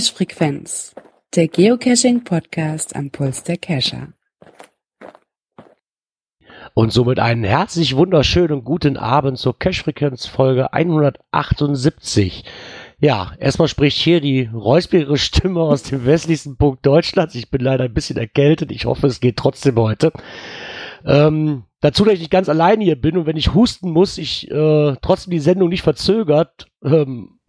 Cache Frequenz, der Geocaching Podcast am Puls der Cacher. Und somit einen herzlich wunderschönen guten Abend zur Cache Frequenz Folge 178. Ja, erstmal spricht hier die räuspige Stimme aus dem westlichsten Punkt Deutschlands. Ich bin leider ein bisschen erkältet. Ich hoffe, es geht trotzdem heute. Ähm, dazu, dass ich nicht ganz allein hier bin und wenn ich husten muss, ich äh, trotzdem die Sendung nicht verzögert, ähm,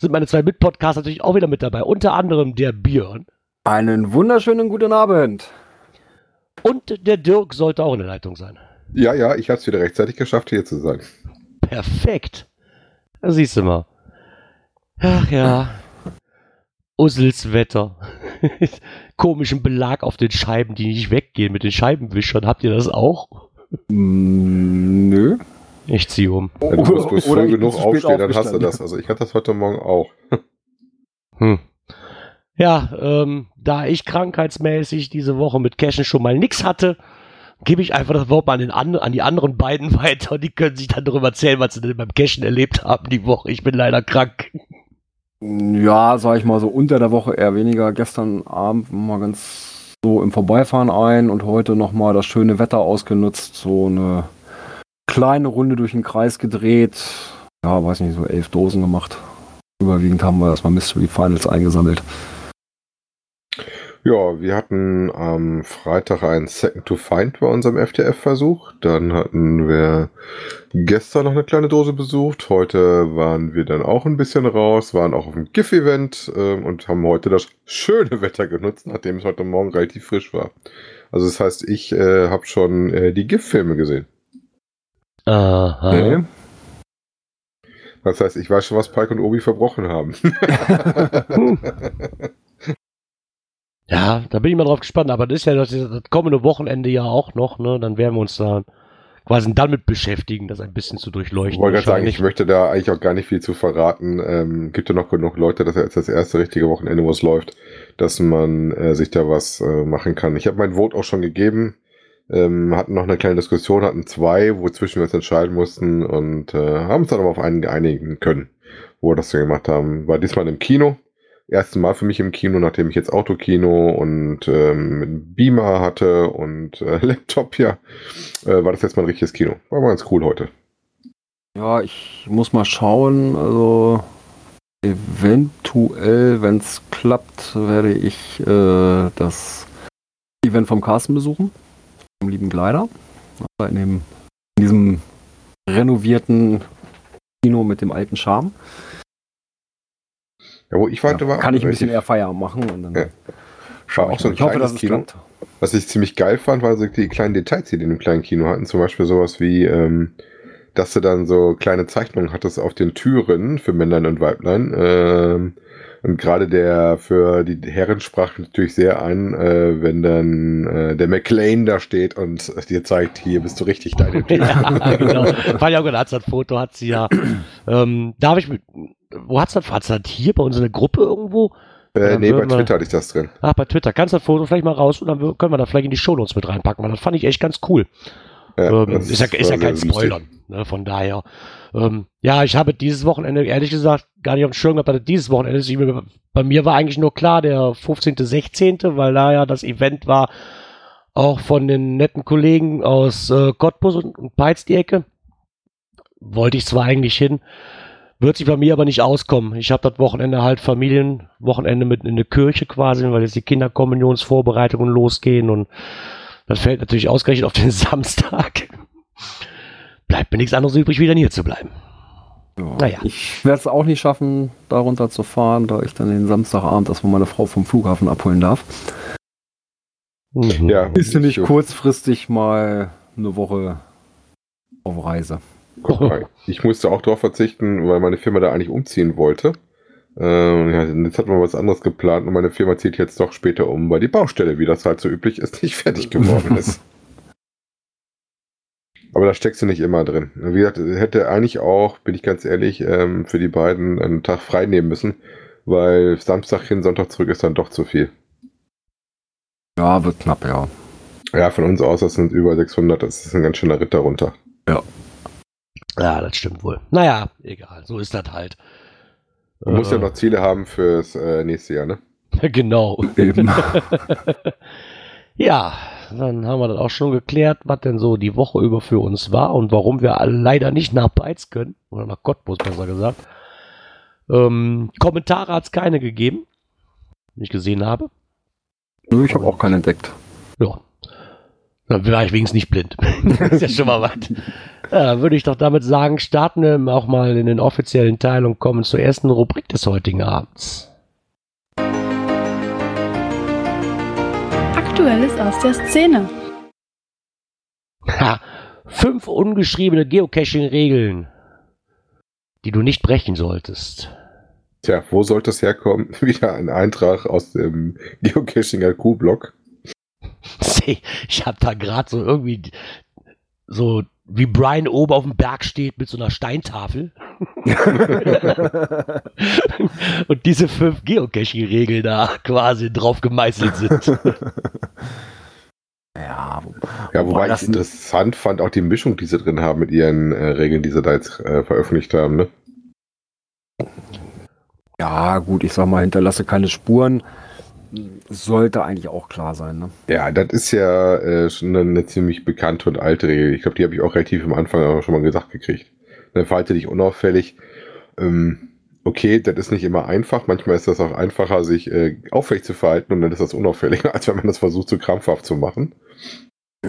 sind meine zwei Mitpodcasts natürlich auch wieder mit dabei. Unter anderem der Björn. Einen wunderschönen guten Abend. Und der Dirk sollte auch in der Leitung sein. Ja, ja, ich habe es wieder rechtzeitig geschafft, hier zu sein. Perfekt. Da siehst du mal. Ach ja. Ussels Wetter. Komischen Belag auf den Scheiben, die nicht weggehen mit den Scheibenwischern. Habt ihr das auch? Mm, nö. Ich ziehe um. Ja, du musst bloß Oder früh genug aufstehen, dann hast du das. Also ich hatte das heute Morgen auch. Hm. Ja, ähm, da ich krankheitsmäßig diese Woche mit Cashen schon mal nix hatte, gebe ich einfach das Wort mal an, an die anderen beiden weiter und die können sich dann darüber erzählen, was sie denn beim Cashen erlebt haben die Woche. Ich bin leider krank. Ja, sag ich mal so unter der Woche eher weniger. Gestern Abend mal ganz so im Vorbeifahren ein und heute nochmal das schöne Wetter ausgenutzt. So eine kleine Runde durch den Kreis gedreht. Ja, weiß nicht, so elf Dosen gemacht. Überwiegend haben wir erstmal Mystery Finals eingesammelt. Ja, wir hatten am Freitag einen Second to Find bei unserem FTF-Versuch. Dann hatten wir gestern noch eine kleine Dose besucht. Heute waren wir dann auch ein bisschen raus, waren auch auf dem GIF-Event ähm, und haben heute das schöne Wetter genutzt, nachdem es heute Morgen relativ frisch war. Also das heißt, ich äh, habe schon äh, die GIF-Filme gesehen. Aha. Nee. Das heißt, ich weiß schon, was Pike und Obi verbrochen haben. Ja, da bin ich mal drauf gespannt, aber das ist ja das, das kommende Wochenende ja auch noch, ne? Dann werden wir uns da quasi damit beschäftigen, das ein bisschen zu Ich durchleuchten. wollte gerade sagen, ich möchte da eigentlich auch gar nicht viel zu verraten. Ähm, gibt ja noch genug Leute, das ist jetzt das erste richtige Wochenende, wo es läuft, dass man äh, sich da was äh, machen kann. Ich habe mein Vote auch schon gegeben, ähm, hatten noch eine kleine Diskussion, hatten zwei, wozwischen wir uns entscheiden mussten und äh, haben uns dann aber auf einen geeinigen können, wo wir das so gemacht haben. War diesmal im Kino. Erstes Mal für mich im Kino, nachdem ich jetzt Autokino und ähm, Beamer hatte und äh, Laptop ja, äh, war das jetzt mal ein richtiges Kino. War ganz cool heute. Ja, ich muss mal schauen. Also eventuell, wenn es klappt, werde ich äh, das Event vom Carsten besuchen. Vom lieben Gleider. In, dem, in diesem renovierten Kino mit dem alten Charme. Ja, wo ich warte, Ja, war kann ich ein bisschen relativ- Feierabend machen und dann Ja. schaue War auch ich, so ein ich hoffe, dass Kino. klappt. Was ich ziemlich geil fand, war so die kleinen Details, die die in dem kleinen Kino hatten. Zum Beispiel sowas wie, ähm, dass du dann so kleine Zeichnungen hattest auf den Türen für Männlein und Weiblein. Ähm, und gerade der für die Herren sprach natürlich sehr ein, äh, wenn dann äh, der McLean da steht und dir zeigt, hier bist du richtig deine Tür. ja, genau. Fand ich auch gedacht, das Foto hat sie ja. Ähm, darf ich mit, wo hat's das? Hat's das hier bei uns in der Gruppe irgendwo? äh, nee, bei Twitter hatte ich das drin. Ach, bei Twitter. Kannst du das Foto vielleicht mal raus und dann können wir das vielleicht in die Shownotes mit reinpacken, weil das fand ich echt ganz cool. Ja, Ähm, ist ja, ist ja kein sehr lustig. Spoiler. Ne, von daher. Ähm, ja, ich habe dieses Wochenende, ehrlich gesagt, gar nicht auf dem Schirm gehabt, dass es dieses Wochenende ist. Bei mir war eigentlich nur klar, der 15., 16., weil da ja das Event war, auch von den netten Kollegen aus äh, Cottbus und, und Peitz die Ecke. Wollte ich zwar eigentlich hin, wird sich bei mir aber nicht auskommen. Ich habe das Wochenende halt Familienwochenende mit in der Kirche quasi, weil jetzt die Kinderkommunionsvorbereitungen losgehen und das fällt natürlich ausgerechnet auf den Samstag. Bleibt mir nichts anderes übrig, wie dann hier zu bleiben. Ja. Naja. Ich werde es auch nicht schaffen, da runter zu fahren, da ich dann den Samstagabend erstmal meine Frau vom Flughafen abholen darf. Mhm. Ja, Ist ja nicht ich- kurzfristig mal eine Woche auf Reise. Guck mal, ich musste auch darauf verzichten, weil meine Firma da eigentlich umziehen wollte. Ähm, ja, jetzt hat man was anderes geplant und meine Firma zieht jetzt doch später um, weil die Baustelle, wie das halt so üblich ist, nicht fertig geworden ist. Aber da steckst du nicht immer drin. Wie gesagt, hätte eigentlich auch, bin ich ganz ehrlich, ähm, für die beiden einen Tag frei nehmen müssen, weil Samstag hin, Sonntag zurück ist dann doch zu viel. Ja, wird knapp, ja. Ja, von uns aus, das sind über 600, das ist ein ganz schöner Ritt darunter. Ja, das stimmt wohl. Naja, egal, so ist das halt. Du musst ja noch Ziele haben fürs äh, nächste Jahr, ne? genau. Eben. Ja, dann haben wir das auch schon geklärt, was denn so die Woche über für uns war und warum wir alle leider nicht nach Beiz können. Oder nach Cottbus, besser gesagt. Ähm, Kommentare hat es keine gegeben. die Ich gesehen habe. Nö, ich habe auch keinen entdeckt. Ja. Dann war ich wenigstens nicht blind. das ist ja schon mal was. Ja, würde ich doch damit sagen, starten wir auch mal in den offiziellen Teil und kommen zur ersten Rubrik des heutigen Abends. Aktuelles aus der Szene. Ha, fünf ungeschriebene Geocaching-Regeln, die du nicht brechen solltest. Tja, wo sollte es herkommen? Wieder ein Eintrag aus dem Geocaching LQ-Blog. Ich habe da gerade so irgendwie so wie Brian oben auf dem Berg steht mit so einer Steintafel. und diese fünf Geocaching-Regeln da quasi drauf gemeißelt sind. Ja, Ja, wobei das ich interessant fand, auch die Mischung, die sie drin haben mit ihren äh, Regeln, die sie da jetzt äh, veröffentlicht haben. Ne? ja, gut, ich sag mal, hinterlasse keine Spuren. Sollte eigentlich auch klar sein, ne? Ja, das ist ja äh, schon eine ziemlich bekannte und alte Regel. Ich glaube, die habe ich auch relativ am Anfang auch schon mal gesagt gekriegt. Dann verhalte dich unauffällig. Ähm, okay, das ist nicht immer einfach. Manchmal ist das auch einfacher, sich äh, auffällig zu verhalten und dann ist das unauffälliger, als wenn man das versucht, so krampfhaft zu machen.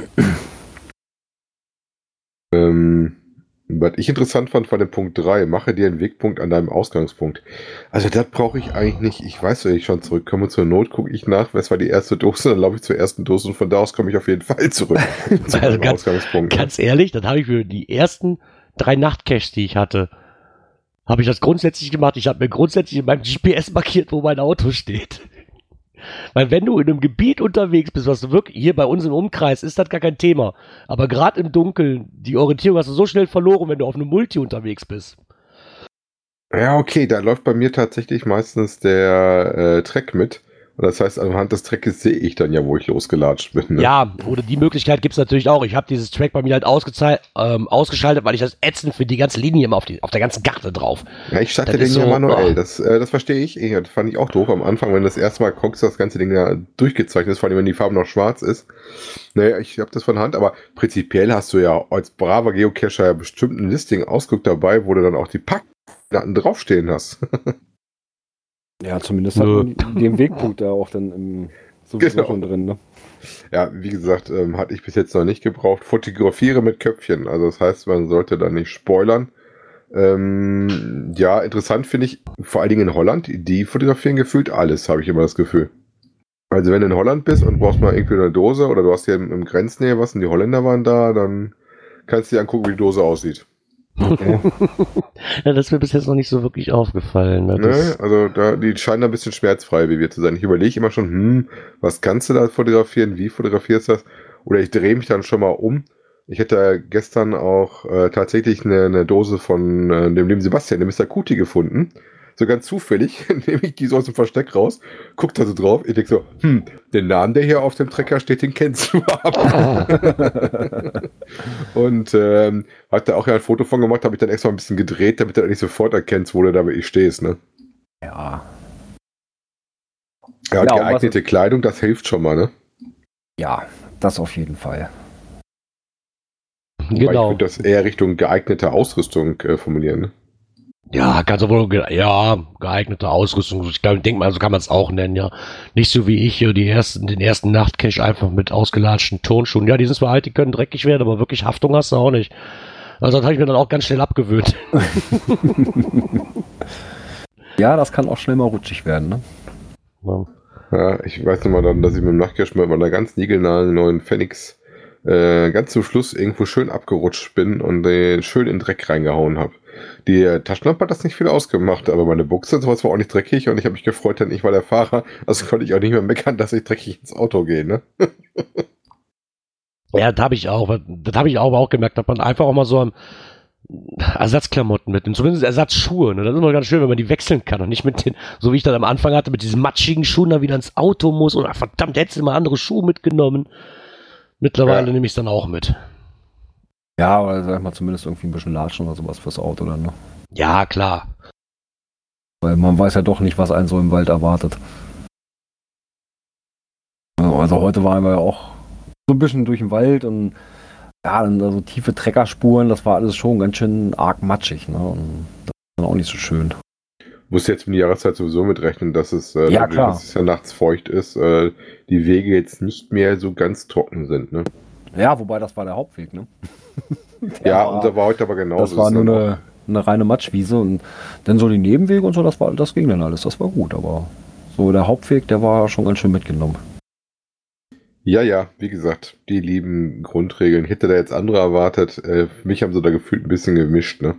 ähm, was ich interessant fand, war der Punkt 3. Mache dir einen Wegpunkt an deinem Ausgangspunkt. Also das brauche ich eigentlich nicht. Ich weiß, wenn ich schon zurückkomme zur Not, gucke ich nach, was war die erste Dose, dann laufe ich zur ersten Dose und von da aus komme ich auf jeden Fall zurück zu Also ganz- Ausgangspunkt. Ganz ehrlich, dann habe ich für die ersten drei Nachtcaches, die ich hatte, habe ich das grundsätzlich gemacht. Ich habe mir grundsätzlich in meinem GPS markiert, wo mein Auto steht. Weil wenn du in einem Gebiet unterwegs bist, was du wirklich, hier bei uns im Umkreis ist das gar kein Thema. Aber gerade im Dunkeln, die Orientierung hast du so schnell verloren, wenn du auf einem Multi unterwegs bist. Ja, okay, da läuft bei mir tatsächlich meistens der äh, Track mit. Und das heißt, anhand des Trackes sehe ich dann ja, wo ich losgelatscht bin. Ne? Ja, oder die Möglichkeit gibt es natürlich auch. Ich habe dieses Track bei mir halt ähm, ausgeschaltet, weil ich das ätzend für die ganze Linie immer auf, die, auf der ganzen Karte drauf. Ja, ich starte Das den ja so, manuell. oh. Das, äh, das verstehe ich. Das fand ich auch doof am Anfang, wenn das erste Mal guckst, das ganze Ding ja durchgezeichnet ist, vor allem wenn die Farbe noch schwarz ist. Naja, ich habe das von Hand, aber prinzipiell hast du ja als braver Geocacher ja bestimmt ein Listing ausguckt dabei, wo du dann auch die Packdaten draufstehen hast. Ja, zumindest hat man den Wegpunkt da auch dann im, sowieso Genau. schon drin, ne? Ja, wie gesagt, ähm, hatte ich bis jetzt noch nicht gebraucht. Fotografiere mit Köpfchen. Also das heißt, man sollte da nicht spoilern. Ähm, ja, interessant finde ich, vor allen Dingen in Holland, die fotografieren gefühlt alles, habe ich immer das Gefühl. Also wenn du in Holland bist und brauchst mal irgendwie eine Dose oder du hast hier im, im Grenznähe was und die Holländer waren da, dann kannst du dir angucken, wie die Dose aussieht. Okay. Ja, das ist mir bis jetzt noch nicht so wirklich aufgefallen. Ne? Ne? Das, Also da, die scheinen da ein bisschen schmerzfrei, wie wir zu sein. Ich überlege immer schon, hm, was kannst du da fotografieren, wie fotografierst du das? Oder ich drehe mich dann schon mal um. Ich hätte gestern auch äh, tatsächlich eine, eine Dose von äh, dem lieben Sebastian, dem Mr. Kuti, gefunden. So ganz zufällig nehme ich die so aus dem Versteck raus, guck da so drauf, ich denke so, hm, den Namen, der hier auf dem Trecker steht, den kennst du aber. Und ähm, hat da auch ja ein Foto von gemacht, habe ich dann extra ein bisschen gedreht, damit du nicht sofort erkennst, wo du da wirklich stehst, ne? Ja. Ja, und Ja, und was geeignete Kleidung, das hilft schon mal, ne? Ja, das auf jeden Fall. Weil ich genau. würde das eher Richtung geeignete Ausrüstung äh, formulieren. Ne? Ja, ganz wohl, ge- ja, geeignete Ausrüstung. Ich glaube, denk mal, so kann man es auch nennen, ja. Nicht so wie ich hier die ersten, den ersten Nachtcache einfach mit ausgelatschten Turnschuhen. Ja, die sind zwar alt, die können dreckig werden, aber wirklich Haftung hast du auch nicht. Also das habe ich mir dann auch ganz schnell abgewöhnt. Ja, das kann auch schnell mal rutschig werden, ne? Ja. Ja, ich weiß noch mal dann, dass ich mit dem Nachtcash mit meiner ganz niegelnahen neuen Phoenix äh, ganz zum Schluss irgendwo schön abgerutscht bin und äh, schön in den Dreck reingehauen habe. Die Taschenlampe hat das nicht viel ausgemacht, aber meine Buchse und sowas war auch nicht dreckig und ich habe mich gefreut, denn ich war der Fahrer, also konnte ich auch nicht mehr meckern, dass ich dreckig ins Auto gehe, ne? Ja, das habe ich auch. Das habe ich auch, auch gemerkt, dass man einfach auch mal so am Ersatzklamotten mitnimmt, zumindest Ersatzschuhe. Ne? Das ist immer ganz schön, wenn man die wechseln kann und nicht mit den, so wie ich das am Anfang hatte, mit diesen matschigen Schuhen da wieder ins Auto muss und ach, verdammt, hättest du mal andere Schuhe mitgenommen. Mittlerweile Ja. nehme ich es dann auch mit. Ja, oder sag ich mal zumindest irgendwie ein bisschen Latschen oder sowas fürs Auto dann, ne? Ja, klar. Weil man weiß ja doch nicht, was einen so im Wald erwartet. Also heute waren wir ja auch so ein bisschen durch den Wald und ja, dann so tiefe Treckerspuren, das war alles schon ganz schön arg matschig. Ne? Und das war auch nicht so schön. Muss jetzt mit der Jahreszeit sowieso mitrechnen, dass es, äh, Ja, dadurch, klar. dass es ja nachts feucht ist, äh, die Wege jetzt nicht mehr so ganz trocken sind. Ne? Ja, wobei das war der Hauptweg, ne? Ja, war- unser war heute aber genauso. Das war nur eine, eine reine Matschwiese und dann so die Nebenwege und so, das war, das ging dann alles, das war gut, aber so der Hauptweg, der war schon ganz schön mitgenommen. Ja, ja, wie gesagt, die lieben Grundregeln. Hätte da jetzt andere erwartet. Äh, mich haben sie da gefühlt ein bisschen gemischt, ne?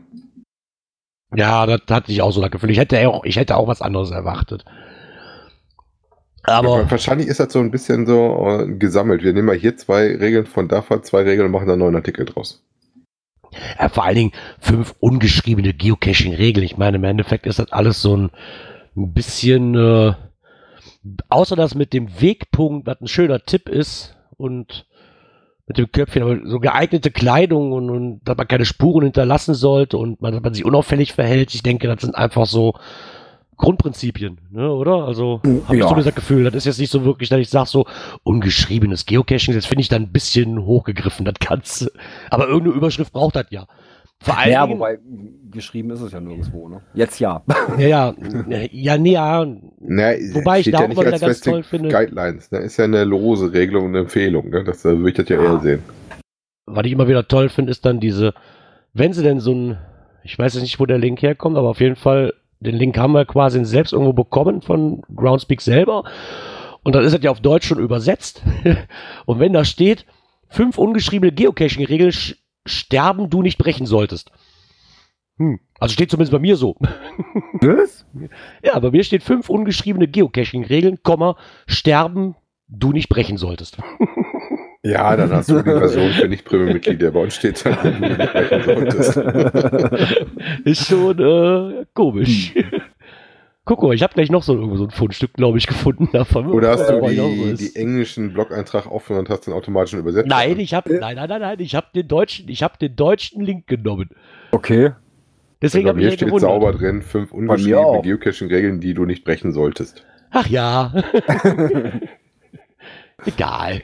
Ja, das hatte ich auch so das Gefühl. Ich hätte auch, ich hätte auch was anderes erwartet. Aber Wahrscheinlich ist das so ein bisschen so äh, gesammelt. Wir nehmen mal hier zwei Regeln von DAFA, zwei Regeln und machen da einen neuen Artikel draus. Ja, vor allen Dingen fünf ungeschriebene Geocaching-Regeln. Ich meine, im Endeffekt ist das alles so ein, ein bisschen, äh, außer das mit dem Wegpunkt, was ein schöner Tipp ist und mit dem Köpfchen, aber so geeignete Kleidung und, und dass man keine Spuren hinterlassen sollte und man, dass man sich unauffällig verhält. Ich denke, das sind einfach so Grundprinzipien, ne, oder? Also habe ich Ja. zumindest das Gefühl, das ist jetzt nicht so wirklich, dass ich sage, so ungeschriebenes Geocaching, das finde ich dann ein bisschen hochgegriffen, das Ganze. Aber irgendeine Überschrift braucht das ja. Vor allen Ja, Dingen, wobei geschrieben ist es ja nirgendwo, ne? Jetzt ja. ja, ja, ja, nee, ja, Na, Wobei ich da ja nicht mal wieder als ganz toll finde- Guidelines. Ne? Ist ja eine lose Regelung und Empfehlung. Ne? Das würde ich das ja Ja. eher sehen. was ich immer wieder toll finde, ist dann diese, wenn sie denn so ein, ich weiß jetzt nicht, wo der Link herkommt, aber auf jeden Fall, den Link haben wir quasi selbst irgendwo bekommen von Groundspeak selber. Und dann ist das ja auf Deutsch schon übersetzt. Und wenn da steht, fünf ungeschriebene Geocaching-Regeln sterben du nicht brechen solltest. Hm. Also steht zumindest bei mir so. Was? Ja, bei mir steht fünf ungeschriebene Geocaching-Regeln, Komma, sterben du nicht brechen solltest. Ja, dann hast du die Version für Nicht-Premium-Mitglieder. Bei uns steht halt, wenn du nicht sprechen solltest. Ist schon äh, komisch. Guck mal, ich habe gleich noch so, irgendwo so ein Fundstück, glaube ich, gefunden davon. Oder hast du die, die englischen Blog-Eintrag offen und hast den automatischen übersetzt? Nein, ich habe nein, nein, nein, nein, ich habe den deutschen, ich habe den deutschen Link genommen. Okay. Deswegen Bei habe ich mir ja steht gewundert. sauber drin, fünf ungeschriebene. Geocaching-Regeln, die du nicht brechen solltest. Ach ja. Egal.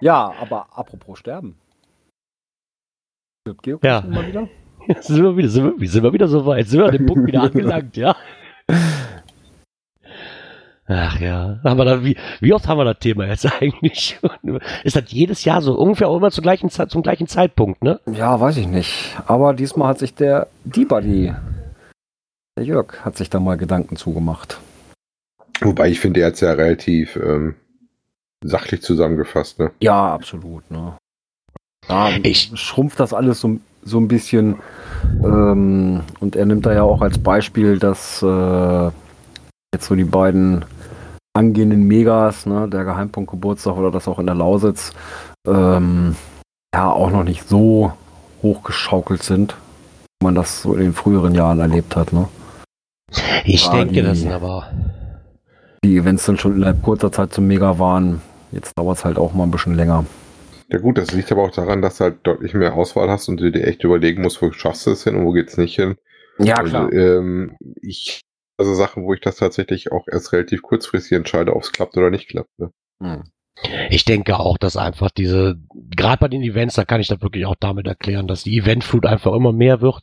Ja, aber apropos sterben. Geocaching Ja. mal wieder? Sind wir wieder, sind wir, sind wir wieder so weit, sind wir an dem Punkt wieder angelangt, ja. Ach ja, haben wir da, wie, wie oft haben wir das Thema jetzt eigentlich? Ist das jedes Jahr so ungefähr auch immer zur gleichen, Zeit- zum gleichen Zeitpunkt, ne? Ja, weiß ich nicht. Aber diesmal hat sich der D-Buddy, der Jörg, hat sich da mal Gedanken zugemacht. Wobei ich finde, er hat es ja relativ ähm, sachlich zusammengefasst. Ne? Ja, absolut. Ne? Ja, Ich- schrumpft das alles so, so ein bisschen. Ähm, und er nimmt da ja auch als Beispiel, dass äh, jetzt so die beiden angehenden Megas, ne, der Geheimpunkt Geburtstag oder das auch in der Lausitz, ähm, ja auch noch nicht so hochgeschaukelt sind, wie man das so in den früheren Jahren erlebt hat. Ne? Ich Ah, denke, die- das sind aber. Die Events dann schon innerhalb kurzer Zeit zum Mega waren. Jetzt dauert es halt auch mal ein bisschen länger. Ja gut, das liegt aber auch daran, dass du halt deutlich mehr Auswahl hast und du dir echt überlegen musst, wo schaffst du es hin und wo geht's nicht hin. Ja, Also, ähm, ich, also Sachen, wo ich das tatsächlich auch erst relativ kurzfristig entscheide, ob es klappt oder nicht klappt. Ne? Hm. Ich denke auch, dass einfach diese, gerade bei den Events, da kann ich das wirklich auch damit erklären, dass die Eventflut einfach immer mehr wird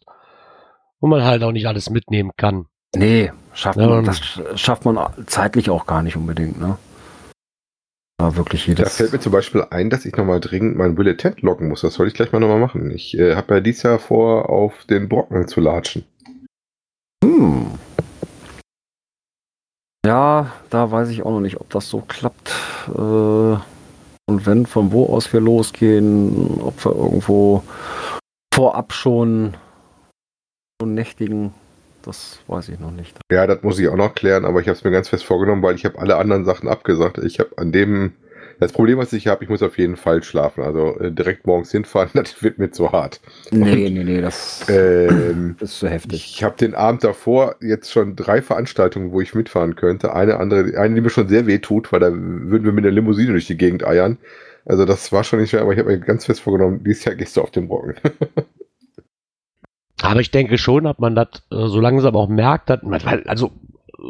und man halt auch nicht alles mitnehmen kann. Nee, schafft Ja, man, das schafft man zeitlich auch gar nicht unbedingt, ne? Da wirklich Da jedes. fällt mir zum Beispiel ein, dass ich nochmal dringend mein Bullet Tent locken muss. Das soll ich gleich mal nochmal machen. Ich äh, habe ja dieses Jahr vor, auf den Brocken zu latschen. Hm. Ja, da weiß ich auch noch nicht, ob das so klappt. Äh, und wenn, von wo aus wir losgehen, ob wir irgendwo vorab schon, schon nächtigen, das weiß ich noch nicht. Ja, das muss ich auch noch klären, aber ich habe es mir ganz fest vorgenommen, weil ich habe alle anderen Sachen abgesagt. Ich habe an dem, das Problem, was ich habe, ich muss auf jeden Fall schlafen. Also äh, direkt morgens hinfahren, das wird mir zu hart. Nee, nee, nee, das Ähm, ist zu heftig. ich habe den Abend davor jetzt schon drei Veranstaltungen, wo ich mitfahren könnte. Eine andere, eine, die mir schon sehr weh tut, weil da würden wir mit der Limousine durch die Gegend eiern. Also das war schon nicht schwer, aber ich habe mir ganz fest vorgenommen, dieses Jahr gehst du auf den Brocken. Aber ich denke schon, dass man das äh, so langsam auch merkt, dass, also äh,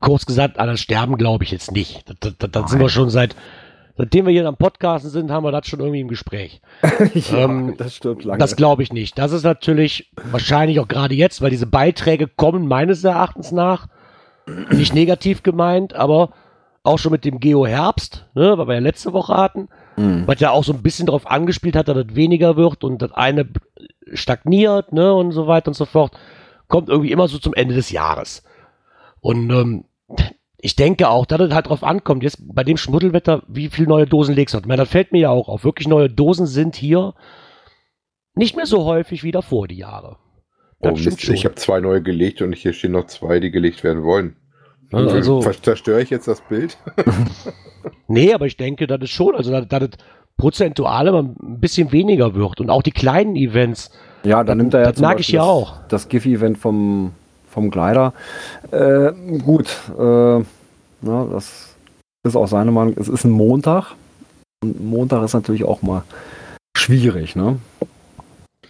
kurz gesagt, an das Sterben glaube ich jetzt nicht. Das, das, das sind wir schon seit, seitdem wir hier am Podcasten sind, haben wir das schon irgendwie im Gespräch. ja, Ähm, das stimmt lange. Das glaube ich nicht. Das ist natürlich wahrscheinlich auch gerade jetzt, weil diese Beiträge kommen meines Erachtens nach, nicht negativ gemeint, aber auch schon mit dem Geo Herbst, ne, weil wir ja letzte Woche hatten, Mhm. was ja auch so ein bisschen darauf angespielt hat, dass das weniger wird und das eine stagniert, ne, und so weiter und so fort, kommt irgendwie immer so zum Ende des Jahres. Und ähm, ich denke auch, dass es halt drauf ankommt, jetzt bei dem Schmuddelwetter, wie viele neue Dosen legst du? Ich meine, das fällt mir ja auch auf. Wirklich neue Dosen sind hier nicht mehr so häufig wie davor die Jahre. Oh, Mist, ich habe zwei neue gelegt und hier stehen noch zwei, die gelegt werden wollen. Also- Zerstöre ich jetzt das Bild? Nee, aber ich denke, das ist schon, also dass das prozentual immer ein bisschen weniger wird. Und auch die kleinen Events, Ja, dann nimmt er ja das zum mag ich ja auch. Das GIF-Event vom, vom Glider. Äh, gut, äh, na, das ist auch seine Meinung. Es ist ein Montag. Und Montag ist natürlich auch mal schwierig, ne?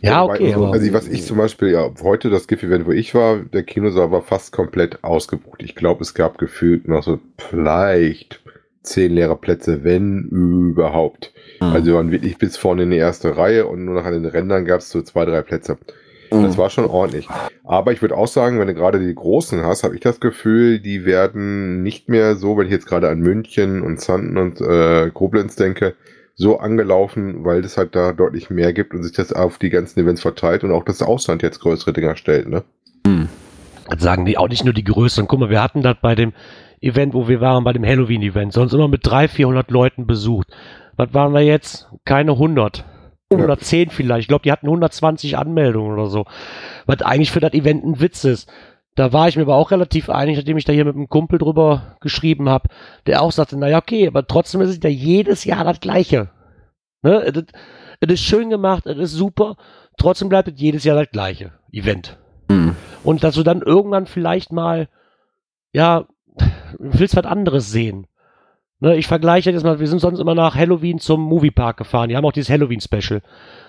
Ja, okay, Also, aber- also was ich zum Beispiel, ja, heute das GIF-Event, wo ich war, der Kinosaal war fast komplett ausgebucht. Ich glaube, es gab gefühlt noch so vielleicht zehn leere Plätze, wenn überhaupt. Mhm. Also waren wirklich bis vorne in die erste Reihe und nur noch an den Rändern gab es so zwei, drei Plätze. Das war schon ordentlich. Aber ich würde auch sagen, wenn du gerade die Großen hast, habe ich das Gefühl, die werden nicht mehr so, wenn ich jetzt gerade an München und Zanten und äh, Koblenz denke, so angelaufen, weil es halt da deutlich mehr gibt und sich das auf die ganzen Events verteilt und auch das Ausland jetzt größere Dinger stellt. Ne? Mhm. Sagen die auch nicht nur die größeren. Guck mal, wir hatten das bei dem Event, wo wir waren, bei dem Halloween-Event, sonst immer mit 300, 400 Leuten besucht. Was waren wir jetzt? Keine 100. 110 vielleicht. Ich glaube, die hatten 120 Anmeldungen oder so. Was eigentlich für das Event ein Witz ist. Da war ich mir aber auch relativ einig, nachdem ich da hier mit einem Kumpel drüber geschrieben habe, der auch sagte, naja, okay, aber trotzdem ist es ja jedes Jahr das Gleiche. Ne? Es ist- es ist schön gemacht, es ist super, trotzdem bleibt es jedes Jahr das Gleiche Event. Mhm. Und dass du dann irgendwann vielleicht mal, ja, willst was anderes sehen. Ne, ich vergleiche jetzt mal, wir sind sonst immer nach Halloween zum Moviepark gefahren. Die haben auch dieses Halloween-Special.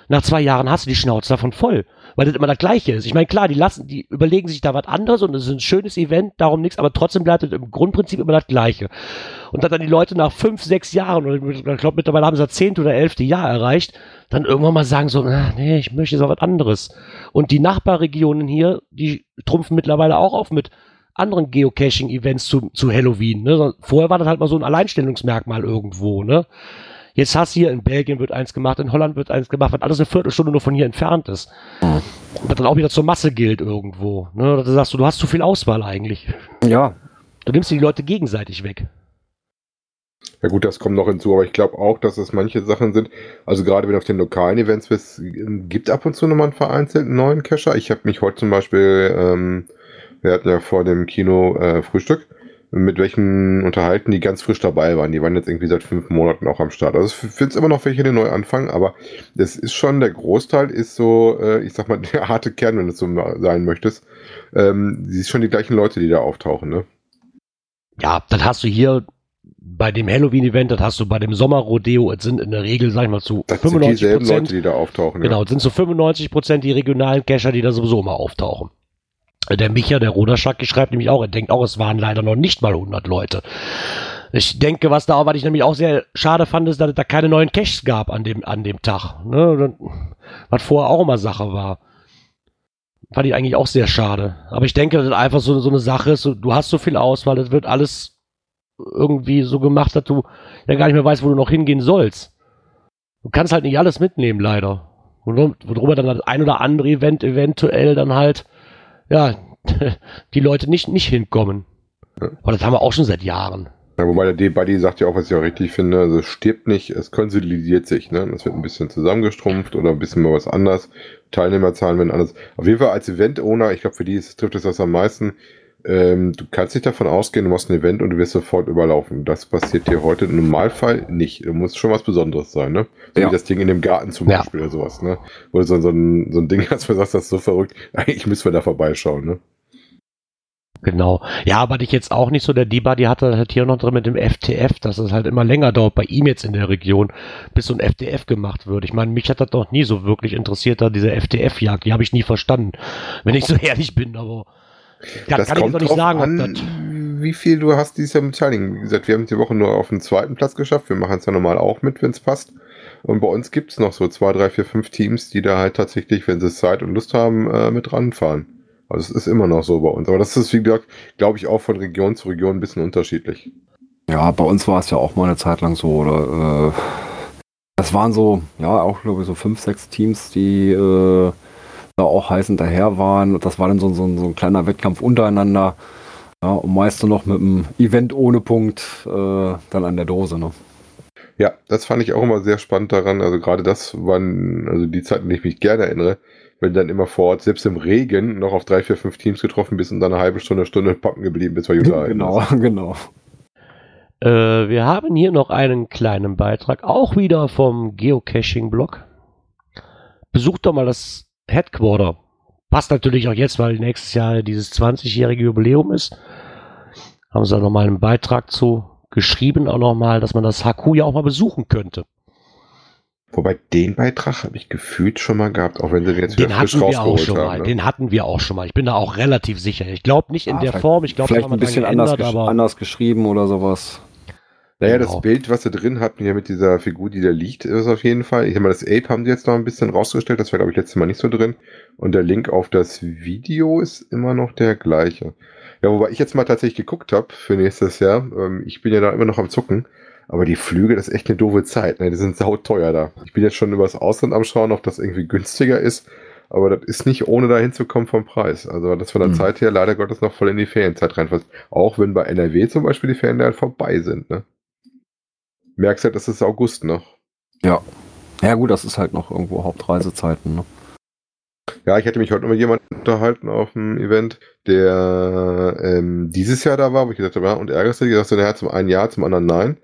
Nach zwei Jahren hast du die Schnauze davon voll, weil das immer das Gleiche ist. Ich meine, klar, die lassen, die überlegen sich da was anderes und es ist ein schönes Event, darum nichts, aber trotzdem bleibt es im Grundprinzip immer das Gleiche. Und dass dann die Leute nach fünf, sechs Jahren, oder ich glaube mittlerweile haben sie das zehnte oder elfte Jahr erreicht, dann irgendwann mal sagen so, ah, nee, ich möchte jetzt auch was anderes. Und die Nachbarregionen hier, die trumpfen mittlerweile auch auf mit anderen Geocaching-Events zu, zu Halloween. Ne? Vorher war das halt mal so ein Alleinstellungsmerkmal irgendwo. Ne? Jetzt hast du hier in Belgien wird eins gemacht, in Holland wird eins gemacht, was alles eine Viertelstunde nur von hier entfernt ist. Und das dann auch wieder zur Masse gilt irgendwo. Ne? Da sagst du, du hast zu viel Auswahl eigentlich. Ja, Du nimmst dir die Leute gegenseitig weg. Ja gut, das kommt noch hinzu, aber ich glaube auch, dass es manche Sachen sind, also gerade wenn du auf den lokalen Events bist, gibt ab und zu nochmal einen vereinzelten neuen Cacher. Ich habe mich heute zum Beispiel, ähm, wir hatten ja vor dem Kino äh, Frühstück, mit welchen unterhalten, die ganz frisch dabei waren. Die waren jetzt irgendwie seit fünf Monaten auch am Start. Also es immer noch welche, die neu anfangen, aber das ist schon, der Großteil ist so, äh, ich sag mal, der harte Kern, wenn du so sein möchtest. Ähm, die sind schon die gleichen Leute, die da auftauchen, ne? Ja, das hast du hier bei dem Halloween-Event, das hast du bei dem Sommerrodeo, es sind in der Regel, sag ich mal, zu Das sind 95 dieselben Leute, Prozent. die da auftauchen. Genau, es sind zu 95 Prozent die regionalen Cacher, die da sowieso immer auftauchen. Der Micha, der Roderschacki, schreibt nämlich auch, er denkt auch, es waren leider noch nicht mal 100 Leute. Ich denke, was da, was ich nämlich auch sehr schade fand, ist, dass es da keine neuen Caches gab an dem, an dem Tag. Ne? Was vorher auch immer Sache war. Fand ich eigentlich auch sehr schade. Aber ich denke, dass es einfach so, so eine Sache ist, du hast so viel Auswahl, das wird alles irgendwie so gemacht, dass du ja gar nicht mehr weißt, wo du noch hingehen sollst. Du kannst halt nicht alles mitnehmen, leider. Wor- Worüber dann das ein oder andere Event eventuell dann halt, ja, die Leute nicht, nicht hinkommen. Ja. Aber das haben wir auch schon seit Jahren. Ja, wobei der D-Buddy sagt ja auch, was ich auch richtig finde, also es stirbt nicht, es konsolidiert sich, ne? Es wird ein bisschen zusammengestrumpft oder ein bisschen mal was anders. Teilnehmerzahlen werden anders. Auf jeden Fall als Event-Owner, ich glaube, für die ist, trifft es das am meisten. Ähm, du kannst nicht davon ausgehen, du machst ein Event und du wirst sofort überlaufen. Das passiert dir heute im Normalfall nicht. Du musst schon was Besonderes sein, ne? So Ja. wie das Ding in dem Garten zum Ja. Beispiel oder sowas, ne? Wo du so, so, ein, so ein Ding hast, wo du sagst, das ist so verrückt, eigentlich müssen wir da vorbeischauen, ne? Genau. Ja, aber ich jetzt auch nicht so, der Diba, die hatte halt hier noch drin mit dem FTF, dass es halt immer länger dauert bei ihm jetzt in der Region, bis so ein FTF gemacht wird. Ich meine, mich hat das doch nie so wirklich interessiert, da diese FTF-Jagd, die habe ich nie verstanden, wenn ich so ehrlich bin, aber kann, das kann kommt ich doch nicht sagen, an, wie viel du hast dieses Jahr mit Beteiligung. Wie gesagt, wir haben die Woche nur auf den zweiten Platz geschafft, wir machen es ja normal auch mit, wenn es passt. Und bei uns gibt es noch so zwei, drei, vier, fünf Teams, die da halt tatsächlich, wenn sie Zeit und Lust haben, äh, mit ranfahren. Also es ist immer noch so bei uns. Aber das ist, wie gesagt, glaube ich, auch von Region zu Region ein bisschen unterschiedlich. Ja, bei uns war es ja auch mal eine Zeit lang so, oder äh, das waren so, ja, auch glaube ich so fünf, sechs Teams, die äh, da auch heiß hinterher waren. Das war dann so, so, so ein kleiner Wettkampf untereinander. Ja, und meist noch mit einem Event ohne Punkt äh, dann an der Dose, ne? Ja, das fand ich auch immer sehr spannend daran. Also gerade das waren, also die Zeiten, an die ich mich gerne erinnere, wenn dann immer vor Ort, selbst im Regen, noch auf drei, vier, fünf Teams getroffen bist und dann eine halbe Stunde, Stunde packen geblieben bist, weil Jutta Genau, genau. Äh, wir haben hier noch einen kleinen Beitrag, auch wieder vom Geocaching-Blog. Besucht doch mal das Headquarter. Passt natürlich auch jetzt, weil nächstes Jahr dieses 20-jährige Jubiläum ist. Haben sie da nochmal einen Beitrag zu geschrieben, auch nochmal, dass man das HQ ja auch mal besuchen könnte. Wobei den Beitrag habe ich gefühlt schon mal gehabt, auch wenn sie jetzt den wieder frisch hatten wir auch schon haben, mal. Ne? Den hatten wir auch schon mal. Ich bin da auch relativ sicher. Ich glaube nicht in ah, der Form. Ich glaube, vielleicht ein bisschen anders, gesch anders geschrieben oder sowas. Naja, genau. das Bild, was sie drin hatten, hier mit dieser Figur, die da liegt, ist auf jeden Fall. Ich sag mal, das Ape haben sie jetzt noch ein bisschen rausgestellt. Das war, glaube ich, letztes Mal nicht so drin. Und der Link auf das Video ist immer noch der gleiche. Ja, wobei ich jetzt mal tatsächlich geguckt habe für nächstes Jahr. Ähm, ich bin ja da immer noch am Zucken. Aber die Flüge, das ist echt eine doofe Zeit. Ne? Die sind sauteuer da. Ich bin jetzt schon übers Ausland am Schauen, ob das irgendwie günstiger ist. Aber das ist nicht ohne da hinzukommen vom Preis. Also das von der mhm. Zeit her leider Gottes noch voll in die Ferienzeit reinfasst. Auch wenn bei NRW zum Beispiel die Ferien halt vorbei sind. Ne? Merkst halt, das ist August noch. Ja. Ja gut, das ist halt noch irgendwo Hauptreisezeiten. Ne? Ja, ich hätte mich heute noch mit jemandem unterhalten auf dem Event, der ähm, dieses Jahr da war, wo ich gesagt habe, ja, und ärgerst du dich? Sagst du, naja, zum einen ja, zum anderen nein.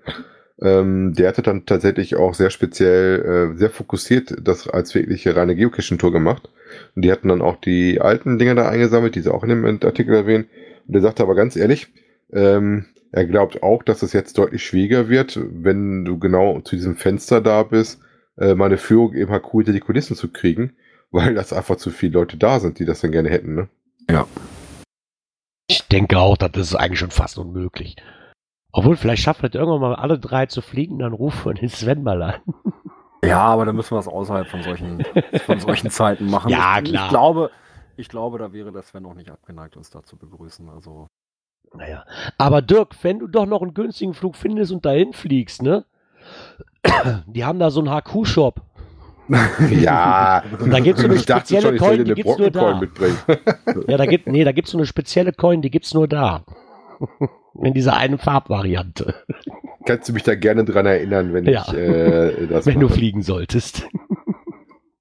Ähm, der hatte dann tatsächlich auch sehr speziell, äh, sehr fokussiert das als wirkliche reine Geocaching-Tour gemacht. Und die hatten dann auch die alten Dinger da eingesammelt, die sie auch in dem Artikel erwähnen. Und der sagte aber ganz ehrlich, ähm, er glaubt auch, dass es jetzt deutlich schwieriger wird, wenn du genau zu diesem Fenster da bist, äh, meine Führung eben halt cool hinter die Kulissen zu kriegen, weil das einfach zu viele Leute da sind, die das dann gerne hätten, ne? Ja. Ich denke auch, das ist eigentlich schon fast unmöglich. Obwohl, vielleicht schaffen wir irgendwann mal alle drei zu fliegen, dann rufen wir den Sven mal an. Ja, aber dann müssen wir es außerhalb von solchen, von solchen Zeiten machen. ja, ich, klar. Ich glaube, ich glaube, da wäre der Sven noch nicht abgeneigt, uns da zu begrüßen. Also. Naja. Aber Dirk, wenn du doch noch einen günstigen Flug findest und dahin fliegst, ne? Die haben da so einen HQ-Shop. ja, da gibt es so eine spezielle schon, Coin, die gibt's nur da. ja, da gibt nee, da gibt's so eine spezielle Coin, die gibt's nur da. In dieser einen Farbvariante. Kannst du mich da gerne dran erinnern, wenn ja. ich äh, das Wenn mache. du fliegen solltest.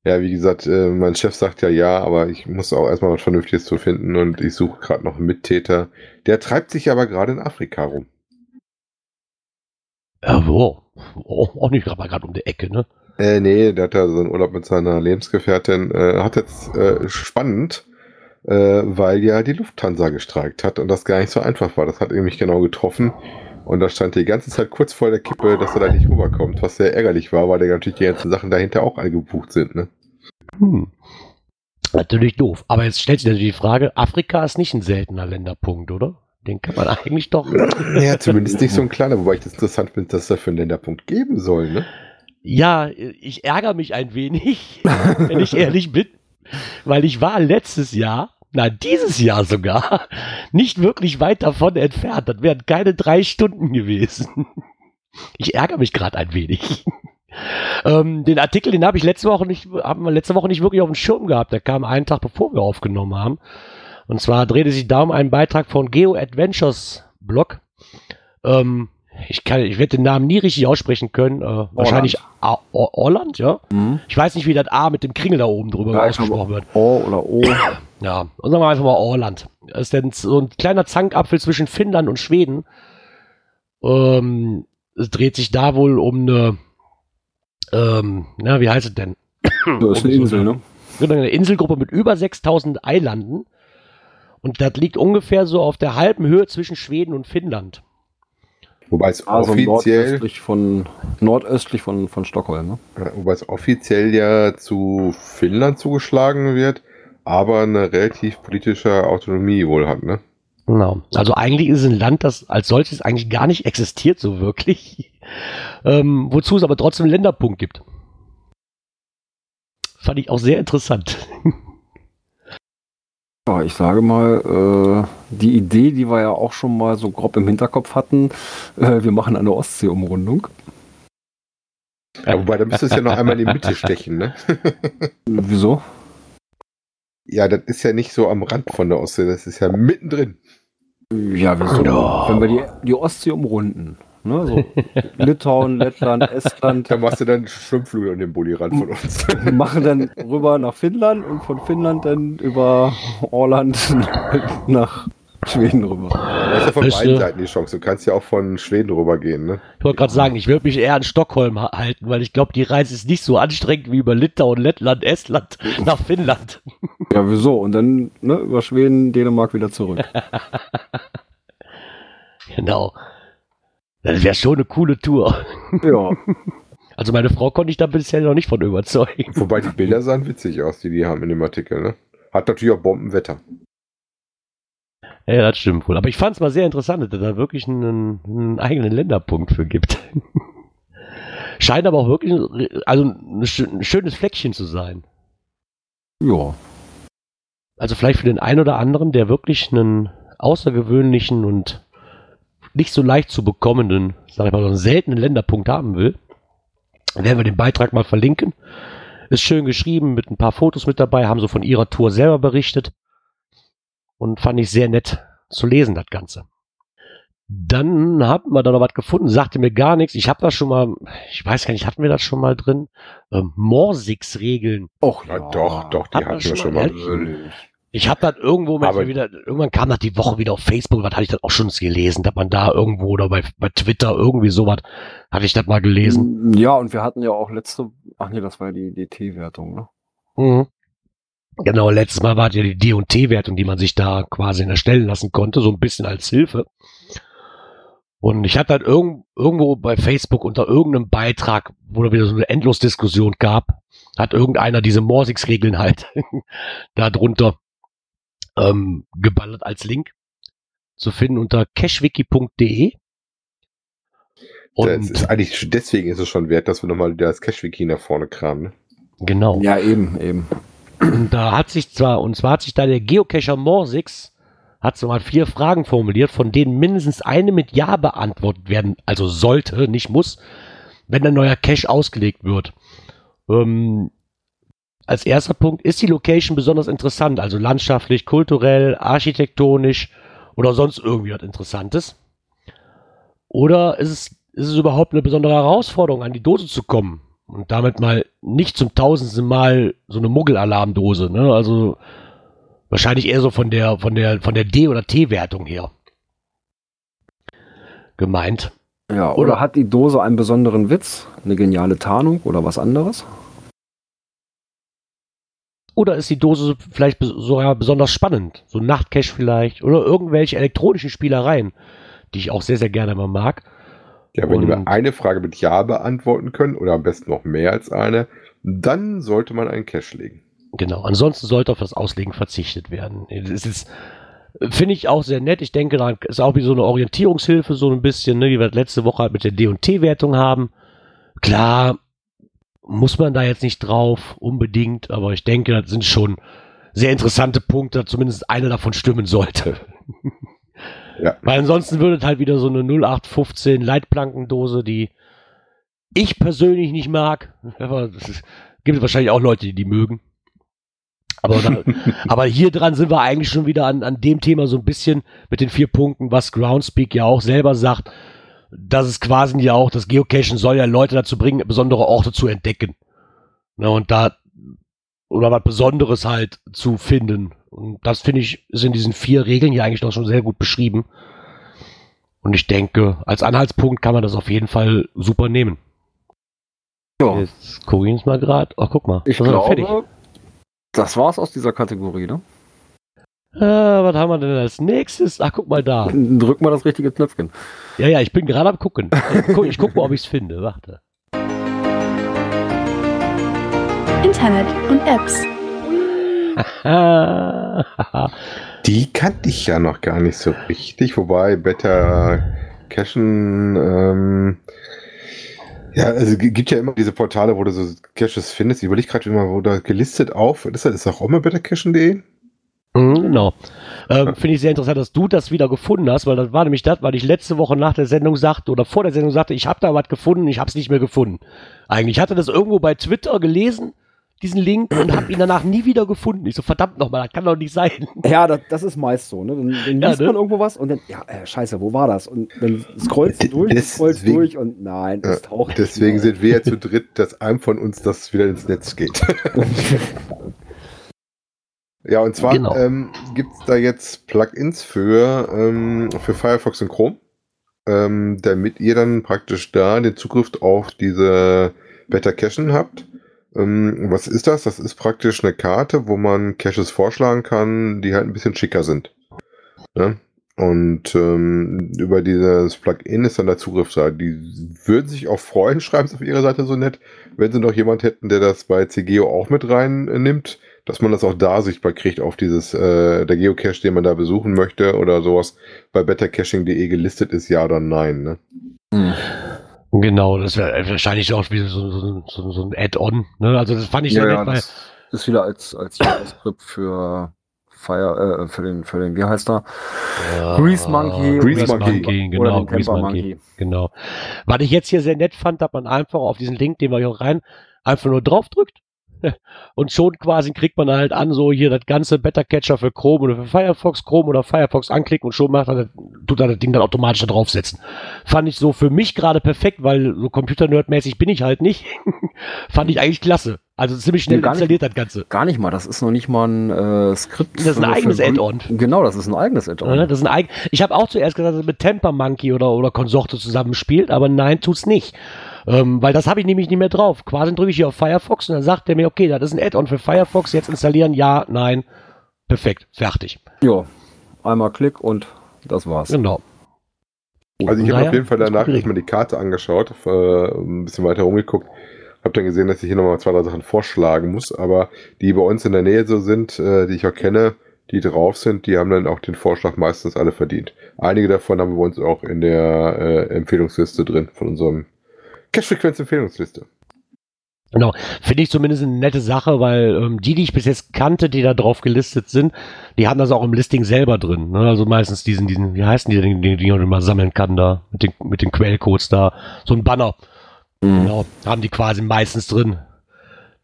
Ja, wie gesagt, äh, mein Chef sagt ja ja, aber ich muss auch erstmal was Vernünftiges zu finden und ich suche gerade noch einen Mittäter. Der treibt sich aber gerade in Afrika rum. Ja, wo? Oh, auch nicht gerade um die Ecke, ne? Äh, nee, der hat ja so einen Urlaub mit seiner Lebensgefährtin. Äh, hat jetzt äh, spannend, äh, weil ja die Lufthansa gestreikt hat und das gar nicht so einfach war. Das hat nämlich genau getroffen. Und da stand die ganze Zeit kurz vor der Kippe, dass er da nicht rüberkommt, was sehr ärgerlich war, weil natürlich die ganzen Sachen dahinter auch alle gebucht sind. Ne? Hm. Natürlich doof. Aber jetzt stellt sich natürlich die Frage, Afrika ist nicht ein seltener Länderpunkt, oder? Den kann man eigentlich doch. Ja, zumindest nicht so ein kleiner, wobei ich das interessant finde, dass es dafür einen Länderpunkt geben soll, ne? Ja, ich ärgere mich ein wenig, wenn ich ehrlich bin, weil ich war letztes Jahr, na dieses Jahr sogar, nicht wirklich weit davon entfernt. Das wären keine drei Stunden gewesen. Ich ärgere mich gerade ein wenig. ähm, den Artikel, den habe ich letzte Woche nicht, haben wir letzte Woche nicht wirklich auf dem Schirm gehabt. Der kam einen Tag bevor wir aufgenommen haben. Und zwar drehte sich da um einen Beitrag von Geo Adventures Blog. Ähm, ich kann, ich werde den Namen nie richtig aussprechen können. Äh, wahrscheinlich A Orland, ja. Mhm. Ich weiß nicht, wie das A mit dem Kringel da oben drüber ja, ausgesprochen wird. O oder O. Ja, und sagen wir einfach mal Orland. Das ist denn so ein kleiner Zankapfel zwischen Finnland und Schweden. Ähm, es dreht sich da wohl um eine, ähm, na, wie heißt es denn? Das ist eine Insel, ne? Eine Inselgruppe mit über 6000 Eilanden Und das liegt ungefähr so auf der halben Höhe zwischen Schweden und Finnland. Wobei es Also offiziell, nordöstlich von, nordöstlich von, von Stockholm. Ne? ja, wobei es offiziell ja zu Finnland zugeschlagen wird, aber eine relativ politische Autonomie wohl hat, ne? Genau. Also eigentlich ist es ein Land, das als solches eigentlich gar nicht existiert, so wirklich. Ähm, wozu es aber trotzdem einen Länderpunkt gibt. Fand ich auch sehr interessant. Ja, ich sage mal, äh, die Idee, die wir ja auch schon mal so grob im Hinterkopf hatten, äh, wir machen eine Ostsee-Umrundung. Ja, wobei, da müsste es ja noch einmal in die Mitte stechen, ne? Wieso? Ja, das ist ja nicht so am Rand von der Ostsee, das ist ja mittendrin. Ja, wieso? Ja. Wenn wir die, die Ostsee umrunden. Ne? So Litauen, Lettland, Estland. Da machst du dann Schwimmflügel an den Bullirand von uns. Wir machen dann rüber nach Finnland und von Finnland dann über Orland nach Schweden rüber. Da ist ja von Weißt beiden du- Seiten die Chance. Du kannst ja auch von Schweden rübergehen, ne? Ich wollte gerade sagen, ich würde mich eher an Stockholm ha- halten, weil ich glaube, die Reise ist nicht so anstrengend wie über Litauen, Lettland, Estland nach Finnland. Ja, wieso? Und dann ne, über Schweden, Dänemark wieder zurück. Genau. Das wäre schon eine coole Tour. Ja, Also meine Frau konnte ich da bisher noch nicht von überzeugen. Wobei die Bilder sahen witzig aus, die die haben in dem Artikel, ne? Hat natürlich auch Bombenwetter. Ja, das stimmt wohl. Aber ich fand es mal sehr interessant, dass es da wirklich einen, einen eigenen Länderpunkt für gibt. Scheint aber auch wirklich also ein, schö- ein schönes Fleckchen zu sein. ja. Also vielleicht für den einen oder anderen, der wirklich einen außergewöhnlichen und nicht so leicht zu bekommenden, sag ich mal, so einen seltenen Länderpunkt haben will, werden wir den Beitrag mal verlinken. Ist schön geschrieben, mit ein paar Fotos mit dabei, haben so von ihrer Tour selber berichtet. Und fand ich sehr nett zu lesen, das Ganze. Dann hatten wir da noch was gefunden, sagte mir gar nichts. Ich habe das schon mal, ich weiß gar nicht, hatten wir das schon mal drin? Ähm, Morsix-Regeln. Och, Ja, doch, doch, die hatten wir schon schon mal mal. Natürlich. Ich habe das irgendwo mal Aber- wieder, irgendwann kam das die Woche wieder auf Facebook, was hatte ich das auch schon gelesen, dass man da irgendwo oder bei, bei Twitter irgendwie sowas, hatte ich das mal gelesen. Ja, und wir hatten ja auch letzte, ach nee, das war ja die DT-Wertung, ne? Mhm. Genau, letztes Mal war ja die D&T-Wertung, die man sich da quasi erstellen lassen konnte, so ein bisschen als Hilfe. Und ich hatte halt irgend, irgendwo bei Facebook unter irgendeinem Beitrag, wo da wieder so eine Endlosdiskussion gab, hat irgendeiner diese Morsix-Regeln halt da drunter ähm, geballert als Link zu finden unter cashwiki.de. Das Und ist eigentlich, deswegen ist es schon wert, dass wir nochmal das Cash-Wiki nach vorne kramen. Ne? genau. Ja, eben, eben. Und da hat sich zwar, und zwar hat sich da der Geocacher Morsix, hat so mal vier Fragen formuliert, von denen mindestens eine mit Ja beantwortet werden, also sollte, nicht muss, wenn ein neuer Cache ausgelegt wird. Ähm, als erster Punkt, ist die Location besonders interessant, also landschaftlich, kulturell, architektonisch oder sonst irgendwie was Interessantes? Oder ist es, ist es überhaupt eine besondere Herausforderung, an die Dose zu kommen? Und damit mal nicht zum tausendsten Mal so eine Muggelalarmdose, ne? Also wahrscheinlich eher so von der, von der, von der D- oder T-Wertung her. Gemeint. Ja, oder, Oder- hat die Dose einen besonderen Witz, eine geniale Tarnung oder was anderes? Oder ist die Dose vielleicht sogar besonders spannend? So ein Nachtcache vielleicht. Oder irgendwelche elektronischen Spielereien, die ich auch sehr, sehr gerne mal mag. Ja, wenn Und- wir eine Frage mit Ja beantworten können, oder am besten noch mehr als eine, dann sollte man einen Cash legen. Genau. Ansonsten sollte auf das Auslegen verzichtet werden. Das ist, finde ich auch sehr nett. Ich denke, da ist auch wie so eine Orientierungshilfe, so ein bisschen, ne, wie wir letzte Woche halt mit der D&T-Wertung haben. Klar, muss man da jetzt nicht drauf, unbedingt, aber ich denke, das sind schon sehr interessante Punkte, zumindest einer davon stimmen sollte. Ja. Weil ansonsten würde es halt wieder so eine 0815 Leitplankendose, die ich persönlich nicht mag. Aber es gibt wahrscheinlich auch Leute, die die mögen. Aber, da, aber hier dran sind wir eigentlich schon wieder an, an dem Thema so ein bisschen mit den vier Punkten, was Groundspeak ja auch selber sagt, dass es quasi ja auch, das Geocachen soll ja Leute dazu bringen, besondere Orte zu entdecken. Ne, und da, oder was Besonderes halt zu finden. Und das finde ich, ist in diesen vier Regeln hier eigentlich doch schon sehr gut beschrieben. Und ich denke, als Anhaltspunkt kann man das auf jeden Fall super nehmen. Ja, Jetzt gucke ich uns mal gerade. Oh, guck mal. ich wir glaube, fertig. das war's aus dieser Kategorie, ne? Ah, was haben wir denn als nächstes? Ach, guck mal da. Drück mal das richtige Knöpfchen. Ja, ja, ich bin gerade am gucken. Guck, ich guck mal, ob ich es finde. Warte. Internet und Apps. Die kannte ich ja noch gar nicht so richtig, wobei Beta Cashen, ähm, ja, also gibt ja immer diese Portale, wo du so Caches findest. Ich überlege gerade immer, wo da gelistet auf. Ist das ist auch immer bettercachen.de? Mhm, Genau. Ähm, Finde ich sehr interessant, dass du das wieder gefunden hast, weil das war nämlich das, weil ich letzte Woche nach der Sendung sagte oder vor der Sendung sagte, ich habe da was gefunden, ich habe es nicht mehr gefunden. Eigentlich ich hatte das irgendwo bei Twitter gelesen, diesen Link, und habe ihn danach nie wieder gefunden. Ich so, verdammt nochmal, das kann doch nicht sein. Ja, das, das ist meist so. Ne? Dann, dann Ja, liest ne? man irgendwo was und dann, ja, äh, scheiße, wo war das? Und dann scrollst du durch, Deswegen- scrollst durch und nein, es taucht Deswegen nicht sind wir ja zu dritt, dass einem von uns das wieder ins Netz geht. ja, und zwar Genau. ähm, gibt es da jetzt Plugins für, ähm, für Firefox und Chrome, ähm, damit ihr dann praktisch da den Zugriff auf diese Beta Cachen habt. Ähm, was ist das? Das ist praktisch eine Karte, wo man Caches vorschlagen kann, die halt ein bisschen schicker sind. Ne? Und ähm, über dieses Plugin ist dann der Zugriff da. Die würden sich auch freuen, schreiben sie auf ihrer Seite so nett, wenn sie noch jemand hätten, der das bei CGO auch mit reinnimmt, dass man das auch da sichtbar kriegt auf dieses, äh, der Geocache, den man da besuchen möchte oder sowas bei bettercaching.de gelistet ist, ja oder nein. Ne? Hm. Genau, das wäre wahrscheinlich auch wieder so, so, so, so ein Add-on. Ne? Also das fand ich Ja, so ja, nett, weil das ist wieder als, als JavaScript für Fire, äh, für den, für den, wie heißt er? Grease Monkey. Grease Monkey. Monkey, Oder genau, den Grease Monkey. Monkey. Genau. Was ich jetzt hier sehr nett fand, dass man einfach auf diesen Link, den wir hier rein, einfach nur draufdrückt. Und schon quasi kriegt man halt an, so hier das ganze Better Catcher für Chrome oder für Firefox, Chrome oder Firefox anklicken und schon macht er, tut er das Ding dann automatisch da draufsetzen. Fand ich so für mich gerade perfekt, weil so Computer-Nerd-mäßig bin ich halt nicht. Fand ich eigentlich klasse. Also ziemlich schnell Nee, gar nicht. installiert das Ganze. Gar nicht mal, das ist noch nicht mal ein äh, Skript. Das ist ein eigenes Add-on. Genau, das ist ein eigenes Add-on. Das ist ein eigen ich habe auch zuerst gesagt, dass es mit Temper Monkey oder, oder Konsorte zusammenspielt, aber nein, tut's nicht. Ähm, weil das habe ich nämlich nicht mehr drauf. Quasi drücke ich hier auf Firefox und dann sagt der mir, okay, das ist ein Add-on für Firefox, jetzt installieren, ja, nein. Perfekt, fertig. Ja, einmal Klick und das war's. Genau. Also ich habe Naja, auf jeden Fall danach geregelt. erstmal die Karte angeschaut, äh, ein bisschen weiter rumgeguckt, habe dann gesehen, dass ich hier nochmal zwei, drei Sachen vorschlagen muss, aber die bei uns in der Nähe so sind, äh, die ich auch kenne, die drauf sind, die haben dann auch den Vorschlag meistens alle verdient. Einige davon haben wir bei uns auch in der äh, Empfehlungsliste drin, von unserem Cash-Frequenz-Empfehlungsliste. Genau. Finde ich zumindest eine nette Sache, weil ähm, die, die ich bis jetzt kannte, die da drauf gelistet sind, die haben das auch im Listing selber drin. Ne? Also meistens diesen, diesen, wie heißen die denn, die, die man immer sammeln kann da, mit den, mit den Quellcodes da, so ein Banner. Mhm. Genau, haben die quasi meistens drin.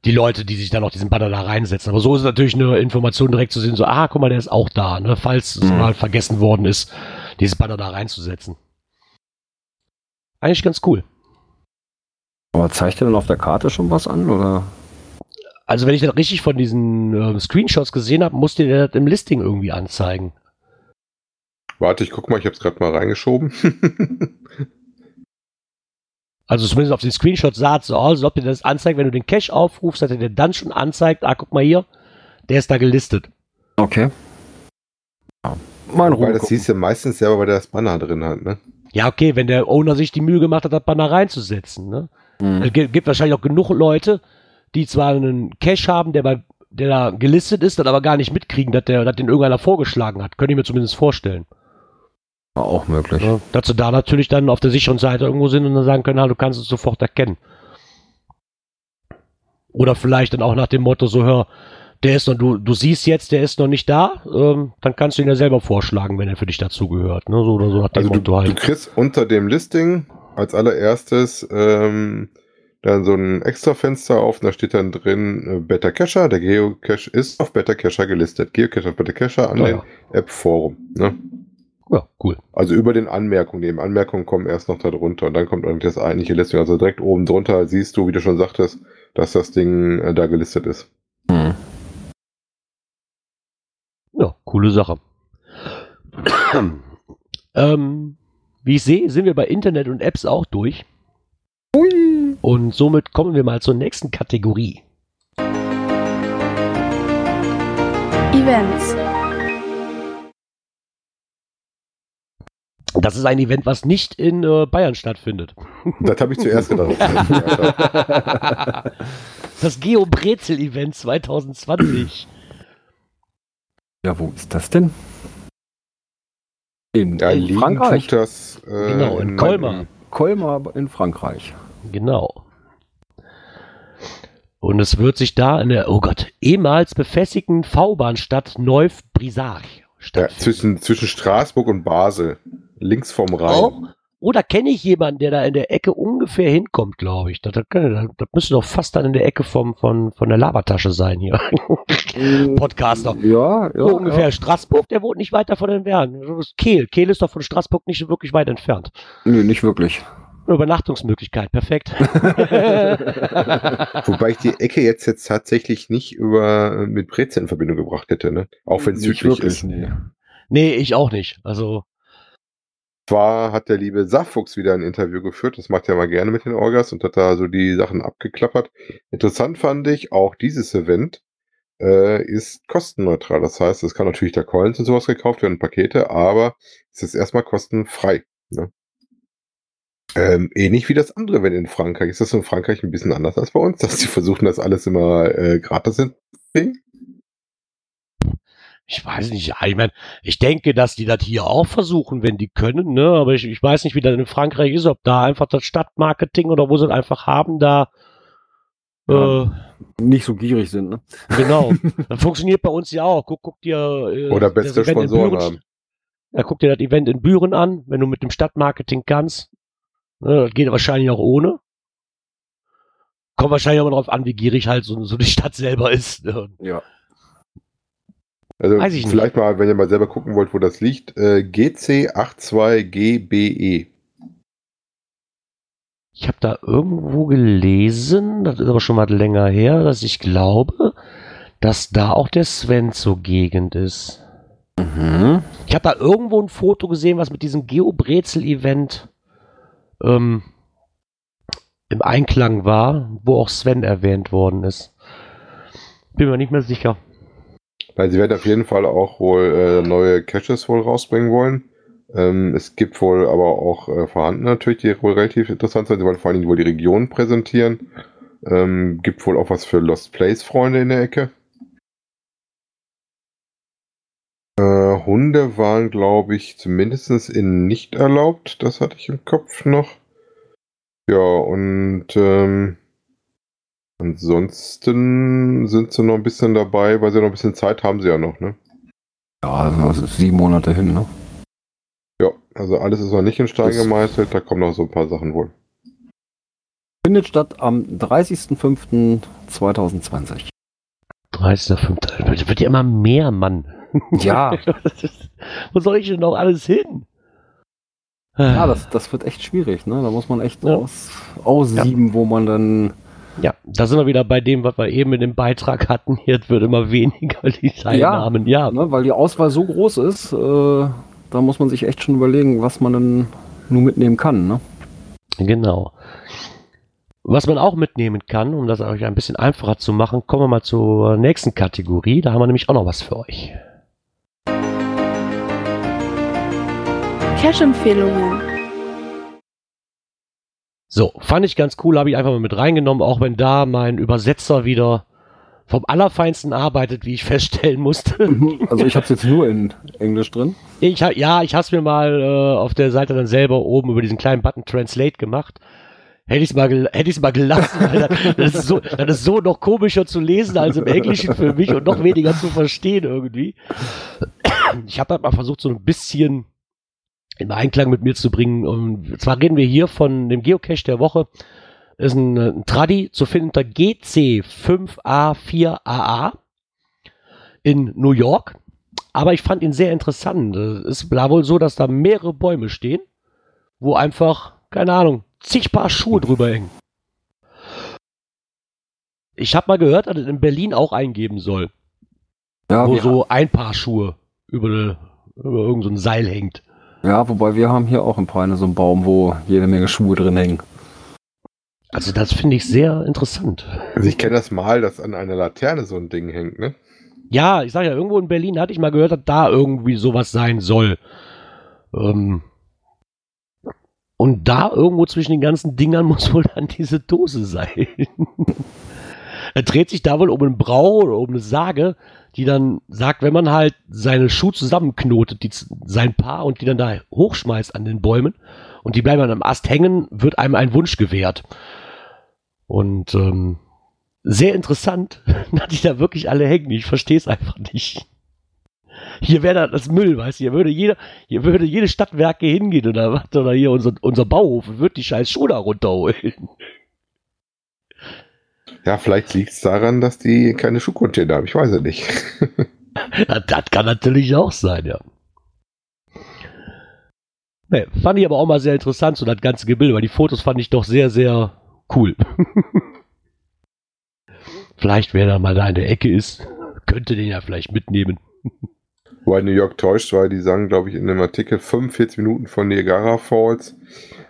Die Leute, die sich dann auch diesen Banner da reinsetzen. Aber so ist es natürlich eine Information direkt zu sehen, so, ah, guck mal, der ist auch da, ne? falls es Mhm. mal vergessen worden ist, dieses Banner da reinzusetzen. Eigentlich ganz cool. Aber zeigt er dann auf der Karte schon was an, oder? Also wenn ich das richtig von diesen ähm, Screenshots gesehen habe, musste der das im Listing irgendwie anzeigen. Warte, ich guck mal, ich habe es gerade mal reingeschoben. Also zumindest auf den Screenshots sah es so aus, als ob dir das anzeigt, wenn du den Cache aufrufst, dass er dir dann schon anzeigt, ah, guck mal hier, der ist da gelistet. Okay. Ja. Mein Weil Ruhe. das siehst du meistens selber, weil der das Banner drin hat, ne? Ja, okay, wenn der Owner sich die Mühe gemacht hat, das Banner reinzusetzen. Ne? Mhm. Es gibt, gibt wahrscheinlich auch genug Leute, die zwar einen Cache haben, der, bei, der da gelistet ist, dann aber gar nicht mitkriegen, dass, der, dass den irgendeiner vorgeschlagen hat. Könnte ich mir zumindest vorstellen. War auch möglich. Ja, dass sie da natürlich dann auf der sicheren Seite irgendwo sind und dann sagen können, du kannst es sofort erkennen. Oder vielleicht dann auch nach dem Motto, so hör, der ist noch, du, du siehst jetzt, der ist noch nicht da, ähm, dann kannst du ihn ja selber vorschlagen, wenn er für dich dazugehört. Ne? So oder so nach dem Also du, Motto du halt. kriegst unter dem Listing als allererstes ähm, dann so ein extra Fenster auf und da steht dann drin äh, Beta Cacher. Der Geocache ist auf Beta Cacher gelistet. Geocache auf Beta Cacher an Ja, den ja. App Forum. Ne? ja, cool. Also über den Anmerkungen. Die Anmerkungen kommen erst noch da drunter und dann kommt eigentlich das eigentliche Listing. Also direkt oben drunter siehst du, wie du schon sagtest, dass das Ding äh, da gelistet ist. Mhm. Ja, coole Sache. ähm, wie ich sehe, sind wir bei Internet und Apps auch durch. Ui. Und somit kommen wir mal zur nächsten Kategorie. Events. Das ist ein Event, was nicht in äh, Bayern stattfindet. Das habe ich zuerst gedacht. das Geobrezel-Event 2020. Ja, wo ist das denn? In, ja, in Frankreich. tut das. Äh, Genau, in Colmar. Colmar in Frankreich. Genau. Und es wird sich da in der, oh Gott, ehemals befestigten V-Bahnstadt Neuf-Brisach Ja, stattfinden. zwischen, zwischen Straßburg und Basel. Links vom Rhein. Auch? Oder kenne ich jemanden, der da in der Ecke ungefähr hinkommt, glaube ich. Das, das, das, müsste doch fast dann in der Ecke vom, von, von der Labertasche sein hier. Podcaster. Ja, ja. so ungefähr Straßburg, der wohnt nicht weit davon entfernt. Ist Kehl. Kehl ist doch von Straßburg nicht wirklich weit entfernt. Ja. Nee, nicht wirklich. Eine Übernachtungsmöglichkeit, perfekt. Wobei ich die Ecke jetzt, jetzt tatsächlich nicht über mit Brezel in Verbindung gebracht hätte, ne? Auch wenn es südlich ist. Nee. nee, ich auch nicht. Also, Zwar hat der liebe Sachfuchs wieder ein Interview geführt, das macht er mal gerne mit den Orgas und hat da so die Sachen abgeklappert. Interessant fand ich, auch dieses Event äh, ist kostenneutral. Das heißt, es kann natürlich da Coins und sowas gekauft werden, Pakete, aber es ist erstmal kostenfrei. Ne? Ähm, ähnlich wie das andere Event in Frankreich. Ist das in Frankreich ein bisschen anders als bei uns, dass sie versuchen, das alles immer äh, gratis hinzukriegen? Ich weiß nicht, ja, ich meine, ich denke, dass die das hier auch versuchen, wenn die können, ne? Aber ich, ich weiß nicht, wie das in Frankreich ist, ob da einfach das Stadtmarketing oder wo sie es einfach haben, da Ja. äh, Nicht so gierig sind, ne? genau. das funktioniert bei uns ja auch. Guck, guck dir äh, Oder das beste Event in Sponsoren Büren- haben. Ja, guck dir das Event in Büren an, wenn du mit dem Stadtmarketing kannst. Ne, das geht wahrscheinlich auch ohne. Kommt wahrscheinlich auch mal drauf an, wie gierig halt so, so die Stadt selber ist. Ne? Ja. Also Weiß ich nicht. vielleicht mal, wenn ihr mal selber gucken wollt, wo das liegt, äh, GC82GBE. Ich habe da irgendwo gelesen, das ist aber schon mal länger her, dass ich glaube, dass da auch der Sven zur Gegend ist. Mhm. Ich habe da irgendwo ein Foto gesehen, was mit diesem Geo-Brezel-Event ähm, im Einklang war, wo auch Sven erwähnt worden ist. Bin mir nicht mehr sicher. Weil sie werden auf jeden Fall auch wohl äh, neue Caches wohl rausbringen wollen. Ähm, es gibt wohl aber auch äh, vorhanden natürlich, die wohl relativ interessant sind. Sie wollen vor allen Dingen wohl die Region präsentieren. Ähm, gibt wohl auch was für Lost Place Freunde in der Ecke. Äh, Hunde waren, glaube ich, zumindest in nicht erlaubt. Das hatte ich im Kopf noch. Ja, und ähm, ansonsten sind sie noch ein bisschen dabei, weil sie noch ein bisschen Zeit haben sie ja noch, ne? Ja, also sieben Monate hin, ne? Ja, also alles ist noch nicht in Stein Das- gemeißelt, da kommen noch so ein paar Sachen wohl. Findet statt am 30.05.2020. 30.05. Das wird ja immer mehr, Mann. Ja. Wo soll ich denn noch alles hin? Ja, das, das wird echt schwierig, ne? Da muss man echt Ja. aus, aussieben, wo man dann. Ja, da sind wir wieder bei dem, was wir eben in dem Beitrag hatten. Jetzt wird immer weniger die Teilnahmen. Ja, Ne, weil die Auswahl so groß ist, äh, da muss man sich echt schon überlegen, was man denn nur mitnehmen kann, ne? genau. Was man auch mitnehmen kann, um das euch ein bisschen einfacher zu machen, kommen wir mal zur nächsten Kategorie. Da haben wir nämlich auch noch was für euch. Cash-Empfehlungen. So, fand ich ganz cool, habe ich einfach mal mit reingenommen, auch wenn da mein Übersetzer wieder vom Allerfeinsten arbeitet, wie ich feststellen musste. Also ich habe es jetzt nur in Englisch drin. Ich, ha- ja, ich habe es mir mal äh, auf der Seite dann selber oben über diesen kleinen Button Translate gemacht. Hätte ich es mal, gel hätte ich's mal gelassen, weil das, das, ist so, das ist so noch komischer zu lesen als im Englischen für mich und noch weniger zu verstehen irgendwie. Ich habe halt mal versucht, so ein bisschen im Einklang mit mir zu bringen. Und zwar reden wir hier von dem Geocache der Woche. Ist ein, ein Tradi zu finden unter GC5A4AA in New York. Aber ich fand ihn sehr interessant. Es ist war wohl so, dass da mehrere Bäume stehen, wo einfach, keine Ahnung, zig Paar Schuhe drüber hängen. Ich habe mal gehört, dass es in Berlin auch eingeben soll, Ja, wo so ein Paar Schuhe über, über irgendein so Seil hängt. Ja, wobei wir haben hier auch in Peine so einen Baum, wo jede Menge Schuhe drin hängen. Also das finde ich sehr interessant. Also ich kenne das mal, dass an einer Laterne so ein Ding hängt, ne? Ja, ich sage ja, irgendwo in Berlin hatte ich mal gehört, dass da irgendwie sowas sein soll. Ähm, Und da irgendwo zwischen den ganzen Dingern muss wohl dann diese Dose sein. er dreht sich da wohl um einen Brauch oder um eine Sage, die dann sagt, wenn man halt seine Schuhe zusammenknotet, die, sein Paar und die dann da hochschmeißt an den Bäumen und die bleiben dann am Ast hängen, wird einem ein Wunsch gewährt. Und ähm, sehr interessant, dass die da wirklich alle hängen. Ich verstehe es einfach nicht. Hier wäre das Müll, weißt du, hier würde jeder, hier würde jede Stadtwerke hingehen oder was, oder hier unser, unser Bauhof wird die scheiß Schuhe da runterholen. Ja, vielleicht liegt es daran, dass die keine Schuhcontainer haben. Ich weiß es nicht. das, kann natürlich auch sein, ja. Nee, fand ich aber auch mal sehr interessant, so das ganze Gebilde, weil die Fotos fand ich doch sehr, sehr cool. vielleicht, wer da mal da in der Ecke ist, könnte den ja vielleicht mitnehmen. Weil New York täuscht, weil die sagen, glaube ich, in dem Artikel 45 Minuten von Niagara Falls.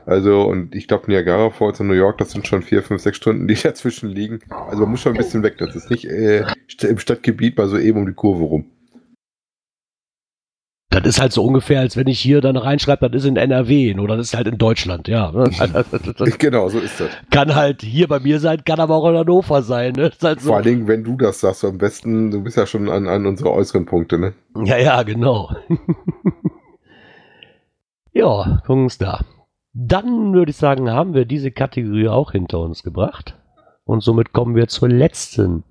Also, und ich glaube, Niagara Falls in New York, das sind schon vier, fünf, sechs Stunden, die dazwischen liegen. Also, man muss schon ein bisschen weg. Das ist nicht äh, im Stadtgebiet mal so eben um die Kurve rum. Das ist halt so ungefähr, als wenn ich hier dann reinschreibe, das ist in NRW oder das ist halt in Deutschland, ja. Ne? genau, so ist das. Kann halt hier bei mir sein, kann aber auch in Hannover sein. Ne? Halt so. Vor allen Dingen, wenn du das sagst, am besten, du bist ja schon an, an unsere äußeren Punkte, ne? Ja, ja, genau. ja, gucken da. Dann würde ich sagen, haben wir diese Kategorie auch hinter uns gebracht. Und somit kommen wir zur letzten.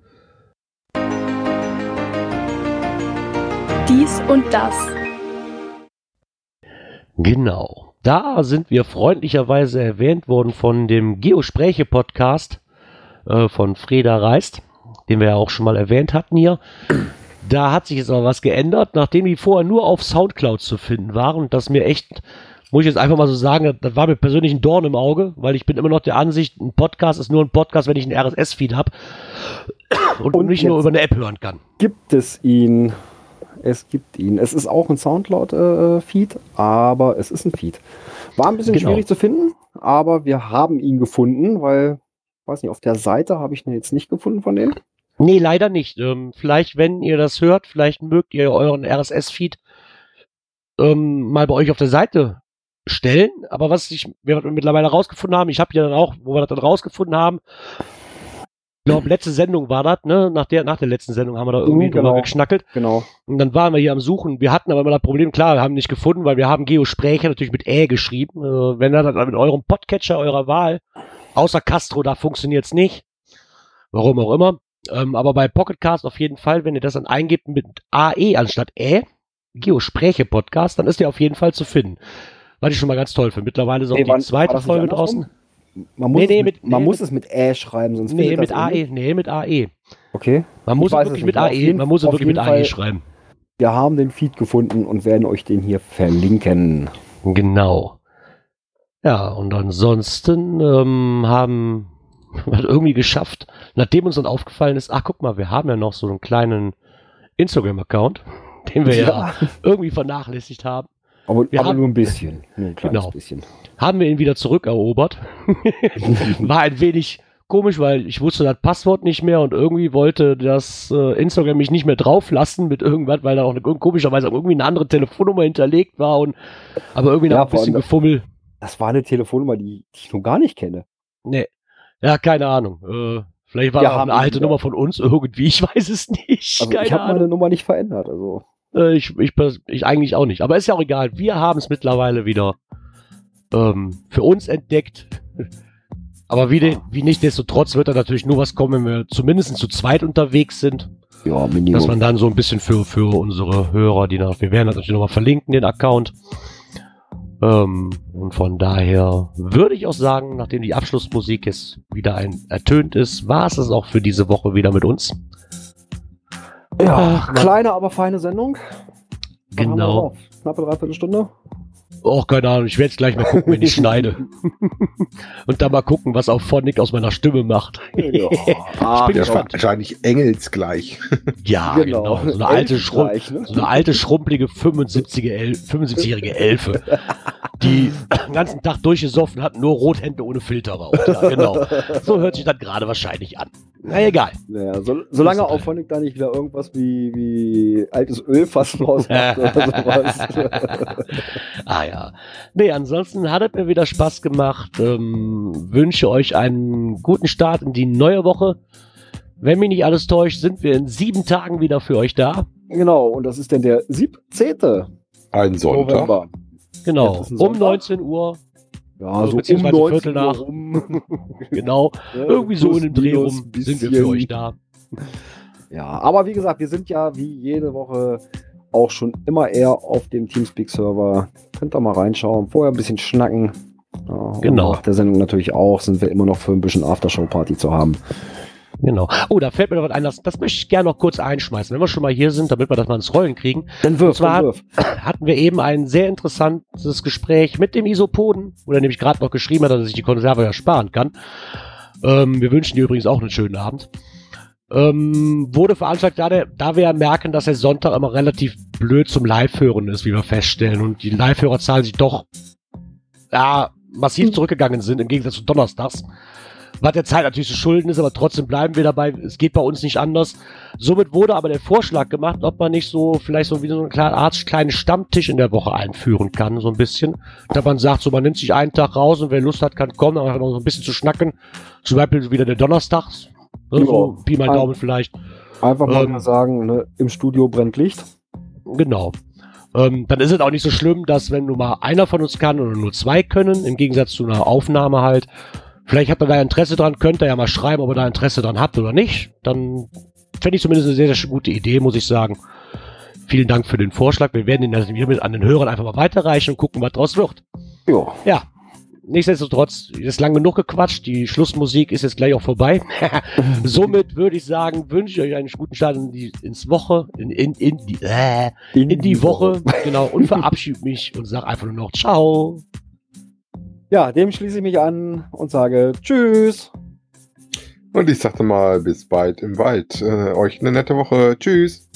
Dies und das. Genau. Da sind wir freundlicherweise erwähnt worden von dem Geospräche-Podcast äh, von Freda Reist, den wir ja auch schon mal erwähnt hatten hier. Da hat sich jetzt aber was geändert, nachdem die vorher nur auf Soundcloud zu finden waren und das mir echt, muss ich jetzt einfach mal so sagen, das war mir persönlich ein Dorn im Auge, weil ich bin immer noch der Ansicht, ein Podcast ist nur ein Podcast, wenn ich einen RSS-Feed habe und, und nicht nur über eine App hören kann. Gibt es ihn es gibt ihn. Es ist auch ein Soundcloud-Feed, äh, aber es ist ein Feed. War ein bisschen genau. schwierig zu finden, aber wir haben ihn gefunden, weil, weiß nicht, auf der Seite habe ich ihn jetzt nicht gefunden von denen. Nee, leider nicht. Ähm, vielleicht, wenn ihr das hört, vielleicht mögt ihr euren RSS-Feed ähm, mal bei euch auf der Seite stellen. Aber was ich, wir mittlerweile rausgefunden haben, ich habe ja dann auch, wo wir das dann rausgefunden haben, ich glaube, letzte Sendung war das, ne? Nach der, nach der letzten Sendung haben wir da irgendwie mhm, genau. drüber geschnackelt. Genau. Und dann waren wir hier am Suchen. Wir hatten aber immer das Problem, klar, wir haben nicht gefunden, weil wir haben Geospräche natürlich mit Ä geschrieben. Äh, wenn ihr dann mit eurem Podcatcher eurer Wahl, außer Castro, da funktioniert's nicht. Warum auch immer. Ähm, aber bei Pocketcast auf jeden Fall, wenn ihr das dann eingebt mit AE anstatt Ä, Geospräche Podcast, dann ist der auf jeden Fall zu finden. Was ich schon mal ganz toll finde. Mittlerweile ist auch hey, die zweite Folge draußen. Man muss, nee, nee, mit, man nee, muss mit, es mit Ä schreiben, sonst Nee, mit AE. Nee, mit AE. Okay. Man muss es wirklich mit AE, man muss es wirklich mit AE schreiben. Wir haben den Feed gefunden und werden euch den hier verlinken. Genau. Ja, und ansonsten ähm, haben wir irgendwie geschafft, nachdem uns dann aufgefallen ist, ach guck mal, wir haben ja noch so einen kleinen Instagram-Account, den wir ja. ja irgendwie vernachlässigt haben. Aber, aber haben, nur ein bisschen. Nur ein kleines genau. bisschen. Haben wir ihn wieder zurückerobert. War ein wenig komisch, weil ich wusste das Passwort nicht mehr und irgendwie wollte das äh, Instagram mich nicht mehr drauflassen mit irgendwas, weil da auch eine, komischerweise irgendwie eine andere Telefonnummer hinterlegt war und aber irgendwie noch ja, ein bisschen gefummelt. Das war eine Telefonnummer, die, die, ich noch gar nicht kenne. Nee. Ja, keine Ahnung. Äh, vielleicht war das eine alte Nummer von uns irgendwie, ich weiß es nicht. Also ich habe meine Nummer nicht verändert, also. Äh, ich, ich, ich eigentlich auch nicht. Aber ist ja auch egal. Wir haben es mittlerweile wieder ähm, für uns entdeckt. Aber wie, de, wie nicht desto trotz wird da natürlich nur was kommen, wenn wir zumindest zu zweit unterwegs sind. Ja, Minimum. Dass man dann so ein bisschen für, für unsere Hörer, die nach, wir werden das natürlich nochmal verlinken, den Account. Ähm, und von daher würde ich auch sagen, nachdem die Abschlussmusik jetzt wieder ein ertönt ist, war es es auch für diese Woche wieder mit uns. Ja, Ach, kleine, aber feine Sendung. Genau. Knappe Dreiviertelstunde. Och, keine Ahnung, ich werde jetzt gleich mal gucken, wenn ich schneide. Und dann mal gucken, was auch Phonic aus meiner Stimme macht. Ja. ah, der ist wahrscheinlich engelsgleich. ja, genau. genau. So, eine alte, Schrum ne? so eine alte, schrumpelige 75-jährige El 75 Elfe, die den ganzen Tag durchgesoffen hat, nur Rothände ohne Filter raucht. Ja, genau. So hört sich das gerade wahrscheinlich an. Na egal. Naja, so, solange so auch Phonic da nicht wieder irgendwas wie, wie altes Ölfass rausmacht oder sowas. Ah ja. Nee, ansonsten hat es mir wieder Spaß gemacht. Ähm, wünsche euch einen guten Start in die neue Woche. Wenn mich nicht alles täuscht, sind wir in sieben Tagen wieder für euch da. genau, und das ist denn der 17. Ein Sonntag. November. Genau. Um Sonntag. 19 Uhr. Ja, Also so beziehungsweise um 19 Viertel nach. Rum. Genau. Ja, Irgendwie so in dem Dreh rum sind wir für euch da. Ja, aber wie gesagt, wir sind ja wie jede Woche auch schon immer eher auf dem Teamspeak-Server. Könnt ihr mal reinschauen, vorher ein bisschen schnacken. Ja, Genau. Nach der Sendung natürlich auch, sind wir immer noch für ein bisschen Aftershow-Party zu haben. Genau. Oh, da fällt mir noch was ein. Das, das möchte ich gerne noch kurz einschmeißen, wenn wir schon mal hier sind, damit wir das mal ins Rollen kriegen. Dann wirf, zwar- dann wirf. hatten wir eben ein sehr interessantes Gespräch mit dem Isopoden, wo er nämlich gerade noch geschrieben hat, dass er sich die Konserve ja sparen kann. Ähm, wir wünschen dir übrigens auch einen schönen Abend. Ähm, wurde veranstaltet, da, der, da wir ja merken, dass der Sonntag immer relativ blöd zum Live-Hören ist, wie wir feststellen. Und die Live-Hörerzahlen sich doch ja, massiv zurückgegangen sind, im Gegensatz zu Donnerstags. Was der Zeit natürlich zu schulden ist, aber trotzdem bleiben wir dabei. Es geht bei uns nicht anders. Somit wurde aber der Vorschlag gemacht, ob man nicht so vielleicht so wie so eine kleine Art kleinen Stammtisch in der Woche einführen kann, so ein bisschen. Da man sagt, so man nimmt sich einen Tag raus und wer Lust hat, kann kommen, aber noch so ein bisschen zu schnacken. Zum Beispiel wieder der Donnerstags. Ne, so, Ja. Pi mal Daumen vielleicht. Einfach mal Ähm, sagen, ne, im Studio brennt Licht. Genau. Ähm, dann ist es auch nicht so schlimm, dass wenn nur mal einer von uns kann oder nur zwei können, im Gegensatz zu einer Aufnahme halt. Vielleicht hat er da Interesse dran, könnt ihr ja mal schreiben, ob ihr da Interesse dran habt oder nicht. Dann fände ich zumindest eine sehr, sehr gute Idee, muss ich sagen. Vielen Dank für den Vorschlag. Wir werden ihn also hiermit an den Hörern einfach mal weiterreichen und gucken, was draus wird. Ja. Ja. Nichtsdestotrotz ist lang genug gequatscht. Die Schlussmusik ist jetzt gleich auch vorbei. Somit würde ich sagen, wünsche ich euch einen guten Start in die, ins Woche, in, in, in, die, äh, in die Woche. Genau. Und verabschiede mich und sage einfach nur noch Ciao. Ja, dem schließe ich mich an und sage Tschüss. Und ich sagte mal, bis bald im Wald. Äh, euch eine nette Woche. Tschüss.